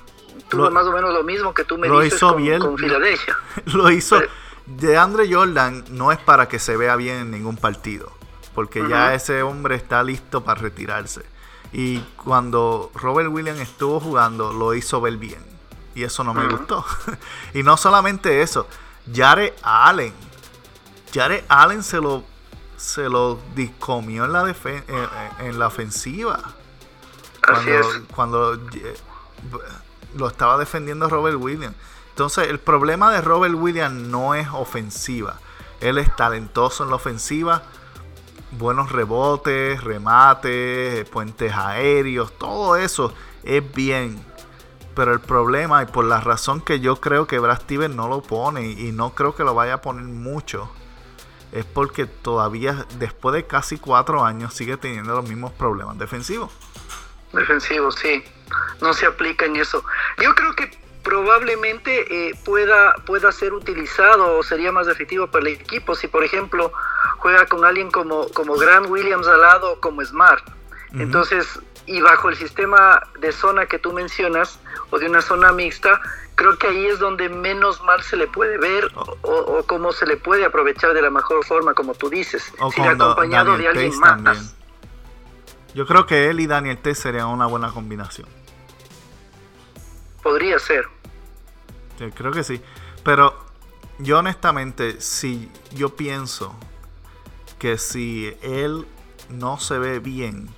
tuvo lo, más o menos lo mismo que tú me lo dices hizo con, bien, con Filadelfia. *laughs* Lo hizo. Pero, de Andre Jordan no es para que se vea bien en ningún partido, porque uh -huh. ya ese hombre está listo para retirarse. Y cuando Robert Williams estuvo jugando, lo hizo ver bien. Y eso no me uh -huh. gustó. *laughs* y no solamente eso, Jared Allen. Jared Allen se lo, se lo discomió en la, en, en la ofensiva. Así cuando, es. cuando eh, lo estaba defendiendo Robert Williams. Entonces, el problema de Robert Williams no es ofensiva. Él es talentoso en la ofensiva. Buenos rebotes, remates, puentes aéreos, todo eso es bien. Pero el problema, y por la razón que yo creo que Brad Stevens no lo pone, y no creo que lo vaya a poner mucho, es porque todavía, después de casi cuatro años, sigue teniendo los mismos problemas defensivos. Defensivos, sí. No se aplica en eso. Yo creo que probablemente eh, pueda, pueda ser utilizado o sería más efectivo para el equipo si, por ejemplo, juega con alguien como, como Grant Williams al lado o como Smart. Uh -huh. Entonces, y bajo el sistema de zona que tú mencionas, o de una zona mixta, creo que ahí es donde menos mal se le puede ver o, o, cómo se le puede aprovechar de la mejor forma, como tú dices, o si acompañado Daniel de alguien más. También. Yo creo que él y Daniel T serían una buena combinación. Podría ser. Sí, creo que sí. Pero yo honestamente, si yo pienso que si él no se ve bien,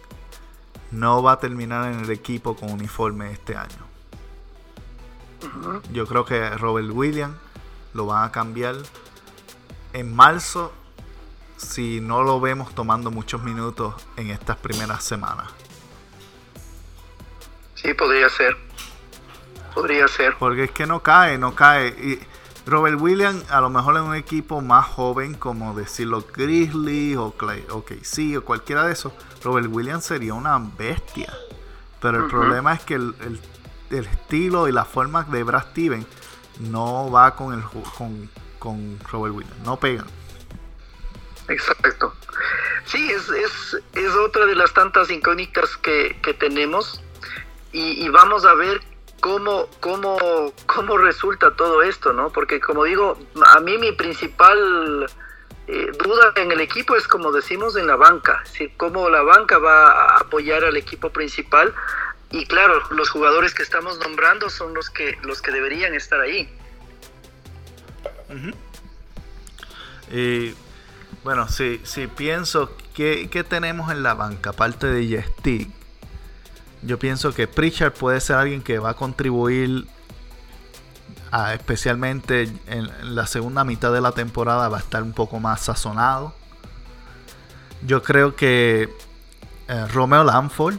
no va a terminar en el equipo con uniforme este año. Uh -huh. Yo creo que Robert Williams lo van a cambiar en marzo si no lo vemos tomando muchos minutos en estas primeras semanas. Sí, podría ser podría ser. Porque es que no cae, no cae. Y Robert Williams, a lo mejor en un equipo más joven, como decirlo Grizzly o, Clay, o KC o cualquiera de esos, Robert Williams sería una bestia. Pero el problema es que el, estilo y la forma de Brad Steven no va con, el, con, con Robert Williams, no pegan. Exacto. Sí, es, es, es otra de las tantas incógnitas que, que tenemos y, vamos a ver cómo, cómo, cómo resulta todo esto, ¿no? Porque como digo, a mí mi principal eh, duda en el equipo es como decimos en la banca, ¿sí? cómo la banca va a apoyar al equipo principal y claro, los jugadores que estamos nombrando son los que, los que deberían estar ahí. Bueno, si, pienso que, tenemos en la banca, aparte de Yestig, yo pienso que Pritchard puede ser alguien que va a contribuir especialmente en, la segunda mitad de la temporada va a estar un poco más sazonado. Yo creo que eh, Romeo Lanford,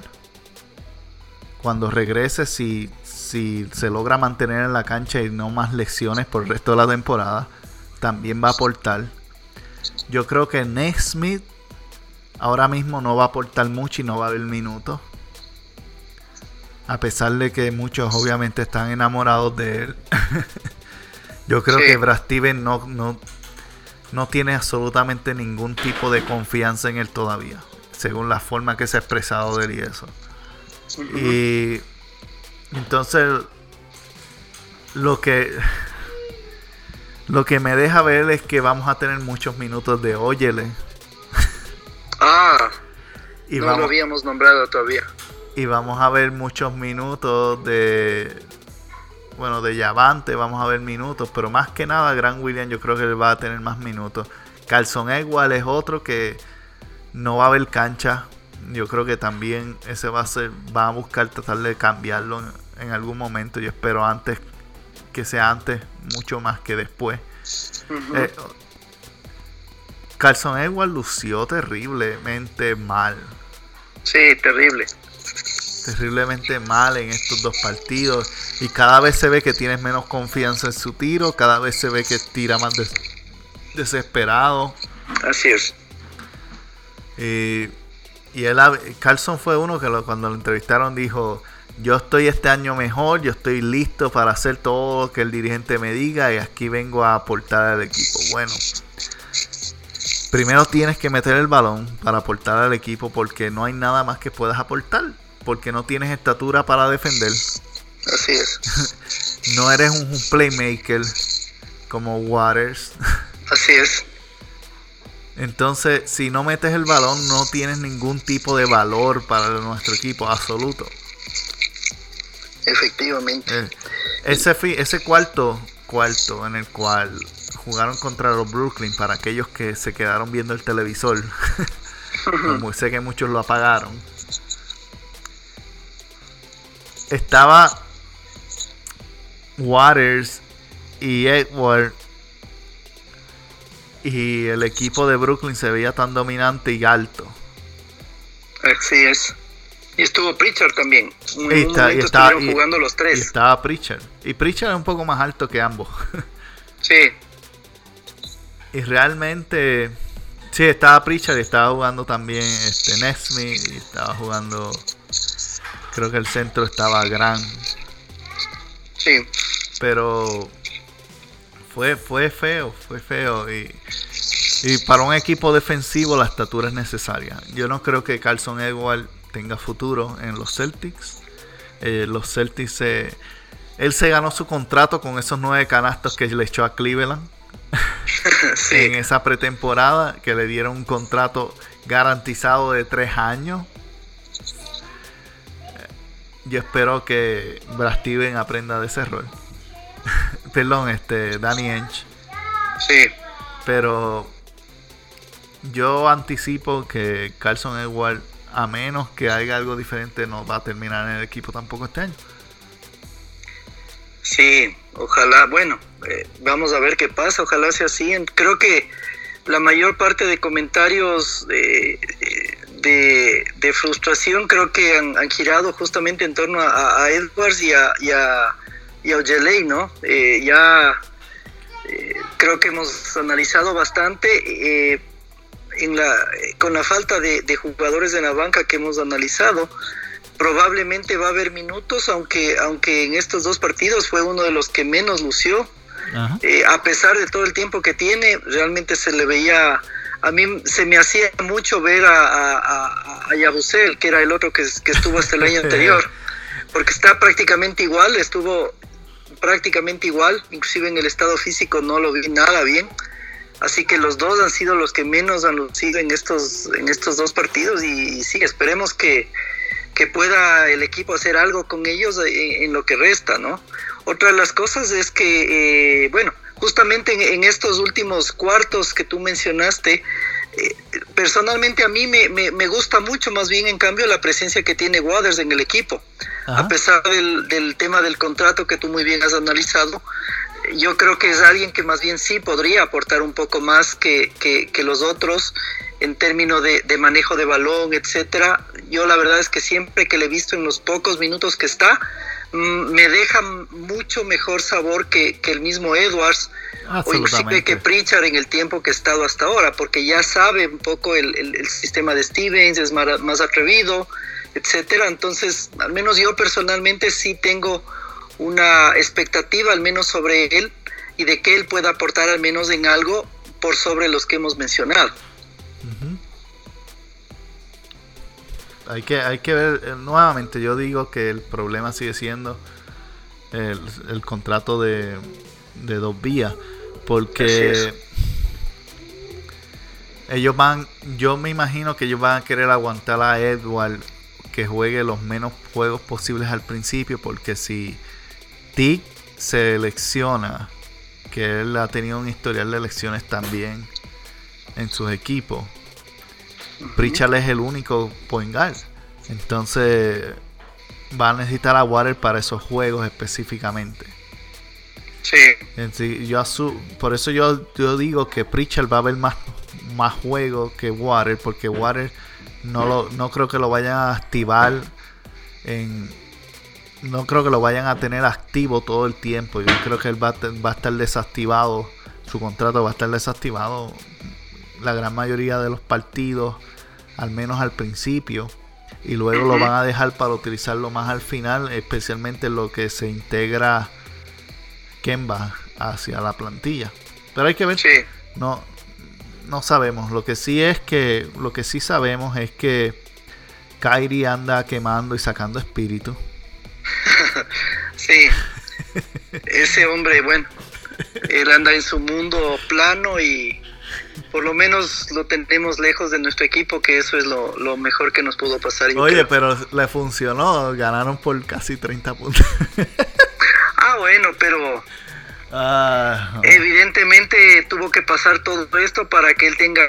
cuando regrese, si, si se logra mantener en la cancha y no más lesiones por el resto de la temporada, también va a aportar. Yo creo que Nesmith ahora mismo no va a aportar mucho y no va a haber minutos. A pesar de que muchos obviamente están enamorados de él. *laughs* Yo creo que Brad Steven no, no, no tiene absolutamente ningún tipo de confianza en él todavía. Según la forma que se ha expresado de él y eso. Y entonces lo que lo que me deja ver es que vamos a tener muchos minutos de Óyele. *laughs* Ah, y no lo habíamos nombrado todavía. Y vamos a ver muchos minutos de. Bueno, de Yavante vamos a ver minutos, pero más que nada, Gran William yo creo que va a tener más minutos. Carlson Igual es otro que no va a haber cancha. Yo creo que también ese va a ser, va a buscar tratar de cambiarlo en, algún momento. Yo espero antes que sea antes, mucho más que después. Eh, Carlson Edwards lució terriblemente mal. Sí, terrible terriblemente mal en estos dos partidos y cada vez se ve que tiene menos confianza en su tiro, cada vez se ve que tira más desesperado. Así es. Y, y él, Carlson fue uno que cuando lo entrevistaron dijo, yo estoy este año mejor, yo estoy listo para hacer todo lo que el dirigente me diga y aquí vengo a aportar al equipo. Bueno, primero tienes que meter el balón para aportar al equipo porque no hay nada más que puedas aportar porque no tienes estatura para defender. Así es. *laughs* no eres un, playmaker como Waters. *laughs* Así es. Entonces, si no metes el balón, no tienes ningún tipo de valor para nuestro equipo, absoluto. Efectivamente. Eh, ese, ese cuarto, cuarto en el cual jugaron contra los Brooklyn, para aquellos que se quedaron viendo el televisor, *laughs* como *laughs* sé que muchos lo apagaron estaba Waters y Edward y el equipo de Brooklyn se veía tan dominante y alto. Así es. Y estuvo Pritchard también. y, está, jugando los tres. Y estaba Pritchard. Y Pritchard es un poco más alto que ambos. *laughs* sí. Y realmente. Sí, estaba Pritchard y estaba jugando también este Nesmith y estaba jugando Creo que el centro estaba gran. Sí. Pero fue, fue feo, fue feo. Y, y para un equipo defensivo la estatura es necesaria. Yo no creo que Carlson Edward tenga futuro en los Celtics. Eh, los Celtics, él se ganó su contrato con esos nueve canastos que le echó a Cleveland. *laughs* en esa pretemporada que le dieron un contrato garantizado de tres años yo espero que Brad Steven aprenda de ese rol. *laughs* Perdón, este, Danny Ench. Sí. Pero yo anticipo que Carlson Edward, a menos que haya algo diferente, no va a terminar en el equipo tampoco este año. Sí, ojalá, bueno, eh, vamos a ver qué pasa, ojalá sea así. Creo que la mayor parte de comentarios de, de, frustración creo que han, girado justamente en torno a, Edwards y a, y a, ¿no? Eh, ya eh, creo que hemos analizado bastante. En la, con la falta de, de, jugadores de la banca que hemos analizado, probablemente va a haber minutos, aunque, aunque en estos dos partidos fue uno de los que menos lució. Eh, a pesar de todo el tiempo que tiene, realmente se le veía, a mí se me hacía mucho ver a, a, a Yabusel, que era el otro que, que estuvo hasta el año *laughs* anterior, porque está prácticamente igual, estuvo prácticamente igual, inclusive en el estado físico no lo vi nada bien. Así que los dos han sido los que menos han lucido en estos, en estos dos partidos y, y sí, esperemos que, que pueda el equipo hacer algo con ellos en, en, lo que resta, ¿no? Otra de las cosas es que, eh, bueno, justamente en, en, estos últimos cuartos que tú mencionaste, eh, personalmente a mí me, me, me, gusta mucho más bien en cambio la presencia que tiene Waters en el equipo, Ajá. a pesar del, del tema del contrato que tú muy bien has analizado, yo creo que es alguien que más bien sí podría aportar un poco más que, que, que los otros en términos de, de, manejo de balón, etcétera. Yo la verdad es que siempre que le he visto en los pocos minutos que está, mmm, me deja mucho mejor sabor que, que el mismo Edwards o inclusive que Pritchard en el tiempo que ha estado hasta ahora, porque ya sabe un poco el, el, el sistema de Stevens, es más, más atrevido, etcétera. Entonces, al menos yo personalmente sí tengo una expectativa al menos sobre él y de que él pueda aportar al menos en algo por sobre los que hemos mencionado. Uh -huh. Hay que, hay que ver, eh, nuevamente yo digo que el problema sigue siendo el, el contrato de, de, dos vías, porque ellos van, yo me imagino que ellos van a querer aguantar a Edward que juegue los menos juegos posibles al principio, porque si Tick selecciona que él ha tenido un historial de elecciones también en sus equipos. Uh -huh. Pritchard es el único point guard. Entonces va a necesitar a Water para esos juegos específicamente. Sí. Yo por eso yo, yo digo que Pritchard va a ver más, más juegos que Water, porque Water no, lo, no creo que lo vayan a activar en, no creo que lo vayan a tener activo todo el tiempo. Yo creo que él va a, va a, estar desactivado. Su contrato va a estar desactivado la gran mayoría de los partidos, al menos al principio. Y luego lo van a dejar para utilizarlo más al final, especialmente lo que se integra Kemba hacia la plantilla. Pero hay que ver. Sí. No, no sabemos. Lo que sí es que, lo que sí sabemos es que Kyrie anda quemando y sacando espíritu. Sí, ese hombre, bueno, él anda en su mundo plano y por lo menos lo tenemos lejos de nuestro equipo, que eso es lo, lo mejor que nos pudo pasar. Oye, pero le funcionó, ganaron por casi 30 puntos. *laughs* ah, bueno, pero ah, evidentemente tuvo que pasar todo esto para que él tenga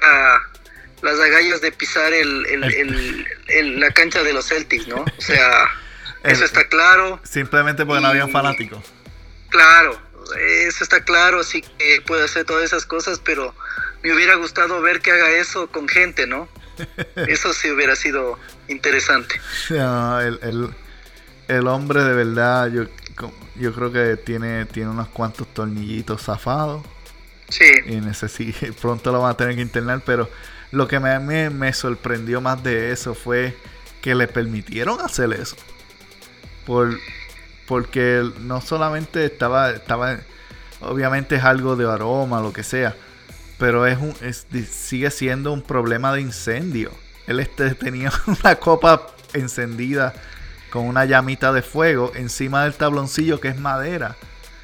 las agallas de pisar el, el la cancha de los Celtics, ¿no? O sea... Eso está claro. Simplemente porque y, no había un fanático. Claro, eso está claro, sí que puede hacer todas esas cosas, pero me hubiera gustado ver que haga eso con gente, ¿no? *laughs* Eso sí hubiera sido interesante. No, el, el, el, hombre de verdad, yo, yo creo que tiene, tiene unos cuantos tornillitos zafados. Sí. Y necesita, *laughs* pronto lo van a tener que internar, pero lo que me, me, me sorprendió más de eso fue que le permitieron hacer eso por porque no solamente estaba estaba obviamente es algo de aroma lo que sea pero es un es, sigue siendo un problema de incendio. Él este, tenía *laughs* una copa encendida con una llamita de fuego encima del tabloncillo que es madera.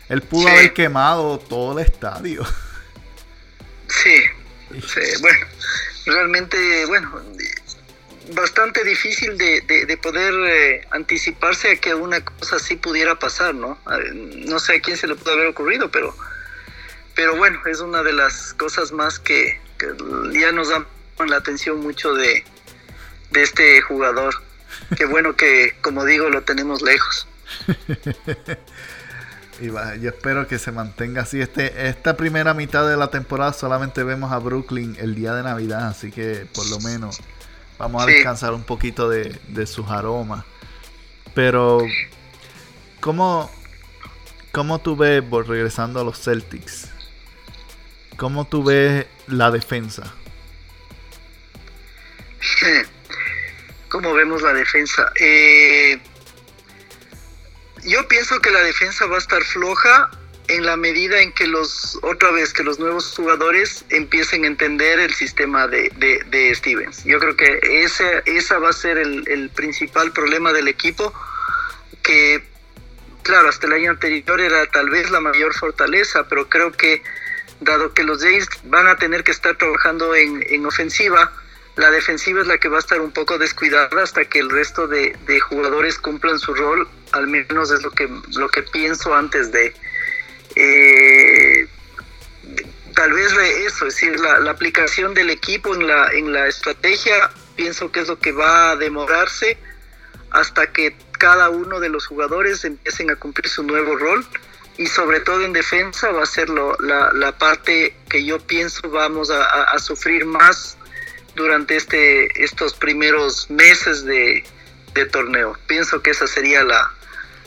Él pudo sí. haber quemado todo el estadio. Sí, *laughs* sí bueno realmente bueno bastante difícil de, de, de poder eh, anticiparse a que una cosa así pudiera pasar, ¿no? No sé a quién se le pudo haber ocurrido, pero, pero bueno, es una de las cosas más que, que ya nos dan la atención mucho de, de este jugador. *laughs* Qué bueno que, como digo, lo tenemos lejos. *laughs* y va, yo espero que se mantenga así. Este, esta primera mitad de la temporada solamente vemos a Brooklyn el día de Navidad, así que por lo menos Vamos a sí. descansar un poquito de, de, sus aromas. Pero, ¿cómo, ¿cómo tú ves, regresando a los Celtics, ¿cómo tú ves la defensa? *laughs* ¿Cómo vemos la defensa? Eh, yo pienso que la defensa va a estar floja en la medida en que los, otra vez, que los nuevos jugadores empiecen a entender el sistema de, de, Stevens. Yo creo que ese, esa va a ser el, principal problema del equipo, que claro, hasta el año anterior era tal vez la mayor fortaleza, pero creo que dado que los Jays van a tener que estar trabajando en, en ofensiva, la defensiva es la que va a estar un poco descuidada hasta que el resto de, de jugadores cumplan su rol, al menos es lo que, lo que pienso antes de eh, tal vez eso, es decir, la, aplicación del equipo en la, en la estrategia, pienso que es lo que va a demorarse hasta que cada uno de los jugadores empiecen a cumplir su nuevo rol y sobre todo en defensa va a ser la, la, parte que yo pienso vamos a, a, sufrir más durante este, estos primeros meses de, de torneo. Pienso que esa sería la,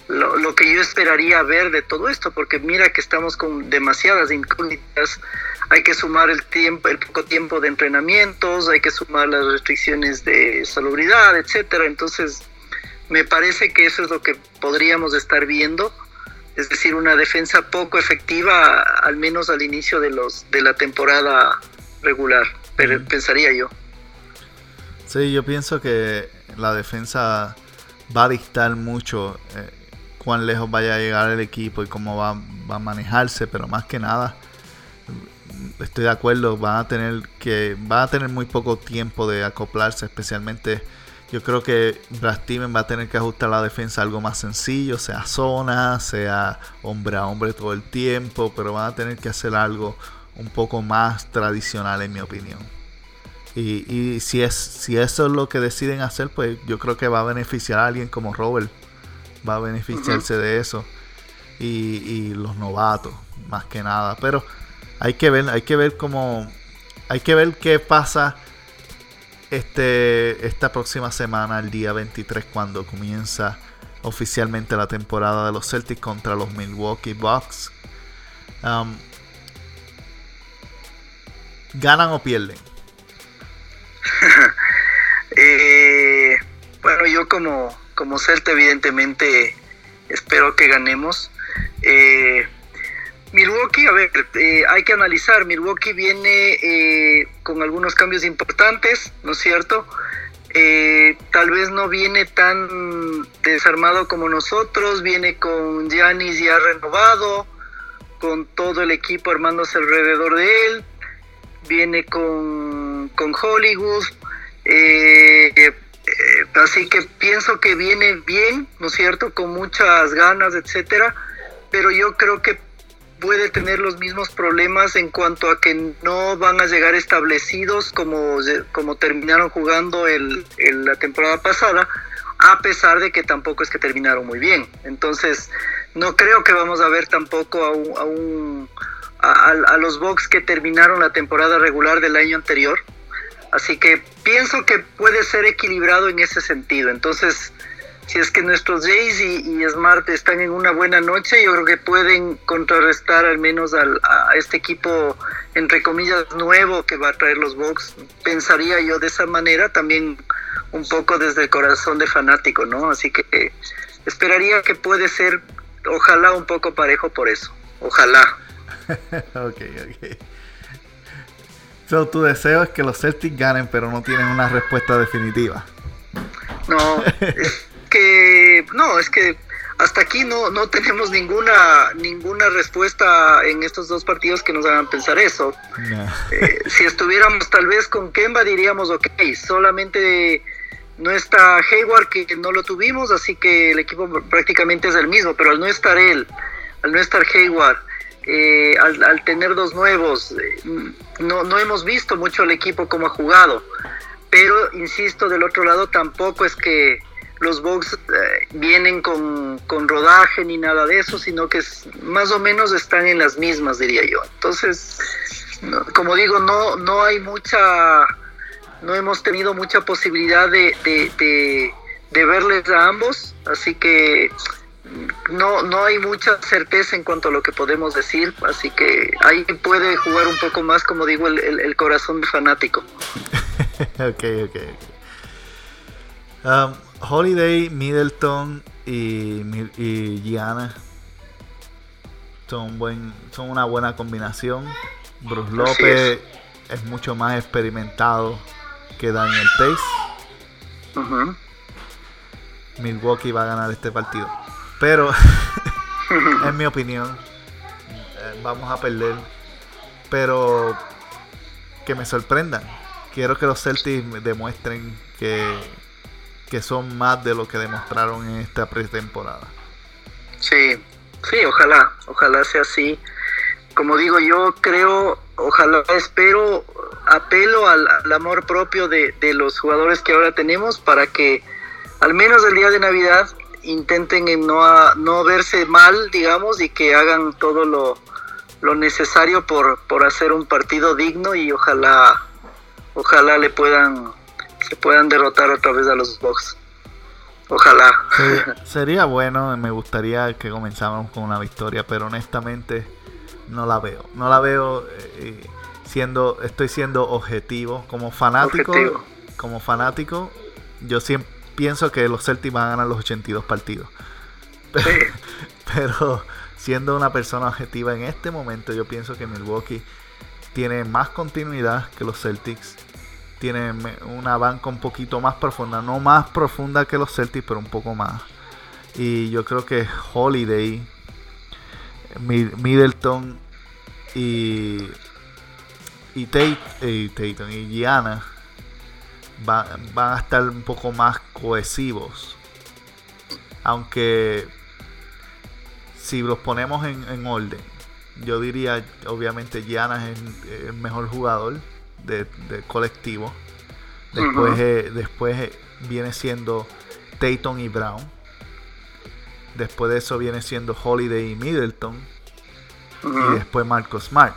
lo, que yo esperaría ver de todo esto, porque mira que estamos con demasiadas incógnitas, hay que sumar el tiempo, el poco tiempo de entrenamientos, hay que sumar las restricciones de salubridad, etcétera. Entonces, me parece que eso es lo que podríamos estar viendo, es decir, una defensa poco efectiva, al menos al inicio de los de la temporada regular, pero pensaría yo. Sí, yo pienso que la defensa va a dictar mucho eh, cuán lejos vaya a llegar el equipo y cómo va, a manejarse, pero más que nada estoy de acuerdo, van a tener que va a tener muy poco tiempo de acoplarse, especialmente yo creo que Brad Steven va a tener que ajustar la defensa a algo más sencillo, sea zona, sea hombre a hombre todo el tiempo, pero van a tener que hacer algo un poco más tradicional en mi opinión. Y, y si, es, si eso es lo que deciden hacer, pues yo creo que va a beneficiar a alguien como Robert va a beneficiarse de eso. Y, los novatos, más que nada. Pero hay que ver, hay que ver cómo. Hay que ver qué pasa este, esta próxima semana, el día 23, cuando comienza oficialmente la temporada de los Celtics contra los Milwaukee Bucks. Um, ¿Ganan o pierden? *laughs* Eh, bueno, yo como como Celta evidentemente espero que ganemos. Eh, Milwaukee, a ver, eh, hay que analizar, Milwaukee viene eh, con algunos cambios importantes, ¿no es cierto? tal vez no viene tan desarmado como nosotros, viene con Giannis ya renovado, con todo el equipo armándose alrededor de él, viene con, con Hollywood, eh, así que pienso que viene bien, ¿no es cierto? Con muchas ganas, etcétera, pero yo creo que puede tener los mismos problemas en cuanto a que no van a llegar establecidos como, como terminaron jugando el, la temporada pasada, a pesar de que tampoco es que terminaron muy bien. Entonces, no creo que vamos a ver tampoco a, a, a los Bucks que terminaron la temporada regular del año anterior, Así que pienso que puede ser equilibrado en ese sentido. Entonces, si es que nuestros Jays y, Smart están en una buena noche, yo creo que pueden contrarrestar al menos a este equipo, entre comillas, nuevo que va a traer los Bucks. Pensaría yo de esa manera, también un poco desde el corazón de fanático, ¿no? Así que eh, esperaría que puede ser, ojalá un poco parejo por eso. Ojalá. *laughs* ok, ok. So, tu deseo es que los Celtics ganen, pero no tienen una respuesta definitiva. No, *laughs* es que no, es que hasta aquí no, no tenemos ninguna ninguna respuesta en estos dos partidos que nos hagan pensar eso. Eh, si estuviéramos tal vez con Kemba diríamos, ok, solamente no está Hayward que no lo tuvimos, así que el equipo prácticamente es el mismo, pero al no estar él, al no estar Hayward, eh, al, tener dos nuevos, eh, no, hemos visto mucho el equipo como ha jugado. Pero, insisto, del otro lado tampoco es que los Bucks eh, vienen con, rodaje ni nada de eso, sino que más o menos están en las mismas, diría yo. Entonces, como digo, no, no hay mucha, no hemos tenido mucha posibilidad de verles a ambos, así que no, no hay mucha certeza en cuanto a lo que podemos decir, así que ahí puede jugar un poco más, como digo, el, el, corazón fanático. *laughs* ok, ok. Um, Holiday, Middleton y, y Gianna son, buen, son una buena combinación. Bruce López es. mucho más experimentado que Daniel Pace. Milwaukee va a ganar este partido. Pero, *laughs* en mi opinión, eh, vamos a perder. Pero que me sorprendan. Quiero que los Celtics demuestren que, que son más de lo que demostraron en esta pretemporada. Sí, sí, ojalá, ojalá sea así. Como digo, yo creo, ojalá, espero, apelo al, amor propio de, de los jugadores que ahora tenemos para que al menos el día de Navidad intenten en no, no verse mal, digamos, y que hagan todo lo, lo necesario por, por hacer un partido digno y ojalá ojalá le puedan se puedan derrotar otra vez a los Bucks. Ojalá. *laughs* Sería, bueno, me gustaría que comenzáramos con una victoria, pero honestamente no la veo. No la veo eh, siendo estoy siendo objetivo como fanático. Como fanático, yo siempre pienso que los Celtics van a ganar los 82 partidos. *laughs* Pero, siendo una persona objetiva en este momento, yo pienso que Milwaukee tiene más continuidad que los Celtics. Tiene una banca un poquito más profunda, no más profunda que los Celtics, pero un poco más. Y yo creo que Holiday, Middleton y, y, Tate, y, Tatum, y Gianna van a estar un poco más cohesivos. Aunque si los ponemos en, orden, yo diría, obviamente, Gianna es el, mejor jugador de, colectivo. Después, eh, después eh, viene siendo Tatum y Brown. Después de eso viene siendo Holiday y Middleton. Y después Marcos Smart.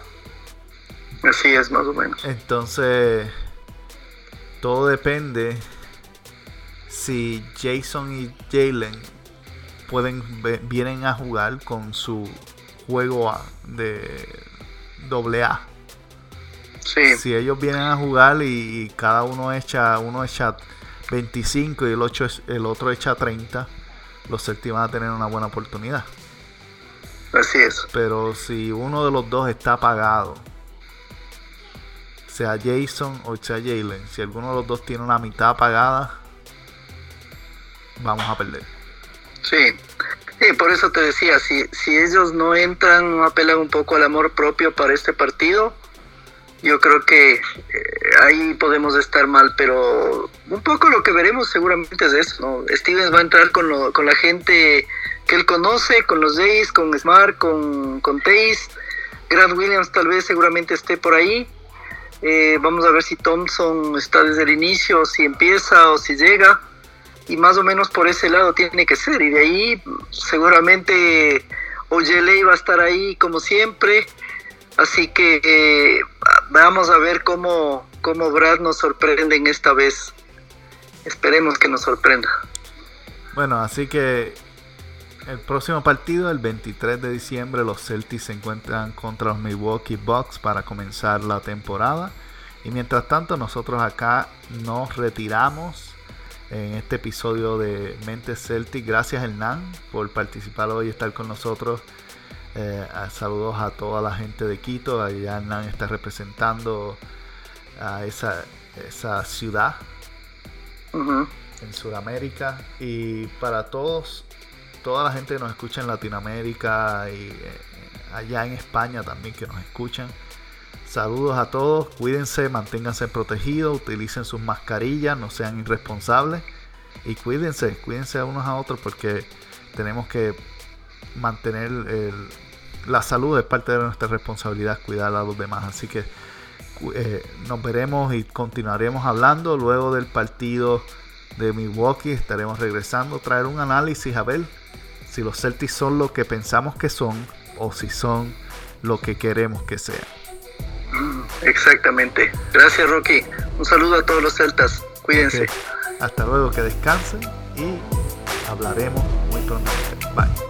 Así es, más o menos. Entonces, todo depende si Jason y Jalen pueden vienen a jugar con su juego de doble A. Si ellos vienen a jugar y, cada uno echa uno echa 25 y el, el otro echa 30, los Celtics van a tener una buena oportunidad. Así es. Pero si uno de los dos está apagado sea Jason o sea Jalen, si alguno de los dos tiene una mitad apagada, vamos a perder. Sí, por eso te decía, si, si ellos no entran, no apelan un poco al amor propio para este partido, yo creo que eh, ahí podemos estar mal, pero un poco lo que veremos seguramente es eso, ¿no? Stevens va a entrar con, con la gente que él conoce, con los Jays, con Smart, con, con Taze, Grant Williams tal vez seguramente esté por ahí, eh, vamos a ver si Thompson está desde el inicio, si empieza o si llega. Y más o menos por ese lado tiene que ser. Y de ahí seguramente Oyele va a estar ahí como siempre. Así que eh, vamos a ver cómo, cómo Brad nos sorprende en esta vez. Esperemos que nos sorprenda. Bueno, así que el próximo partido, el 23 de diciembre, los Celtics se encuentran contra los Milwaukee Bucks para comenzar la temporada. Y mientras tanto, nosotros acá nos retiramos en este episodio de Mente Celtic. Gracias Hernán por participar hoy y estar con nosotros. Eh, saludos a toda la gente de Quito. Allá Hernán está representando a esa, esa ciudad en Sudamérica. Y para todos toda la gente que nos escucha en Latinoamérica y eh, allá en España también que nos escuchan. Saludos a todos, cuídense, manténganse protegidos, utilicen sus mascarillas, no sean irresponsables y cuídense, cuídense unos a otros porque tenemos que mantener la salud, es parte de nuestra responsabilidad cuidar a los demás. Así que eh, nos veremos y continuaremos hablando luego del partido de Milwaukee. Estaremos regresando a traer un análisis a ver si los Celtics son lo que pensamos que son o si son lo que queremos que sean. Exactamente. Gracias Rocky. Un saludo a todos los Celtas. Cuídense. Hasta luego, que descansen y hablaremos muy prontamente. Bye.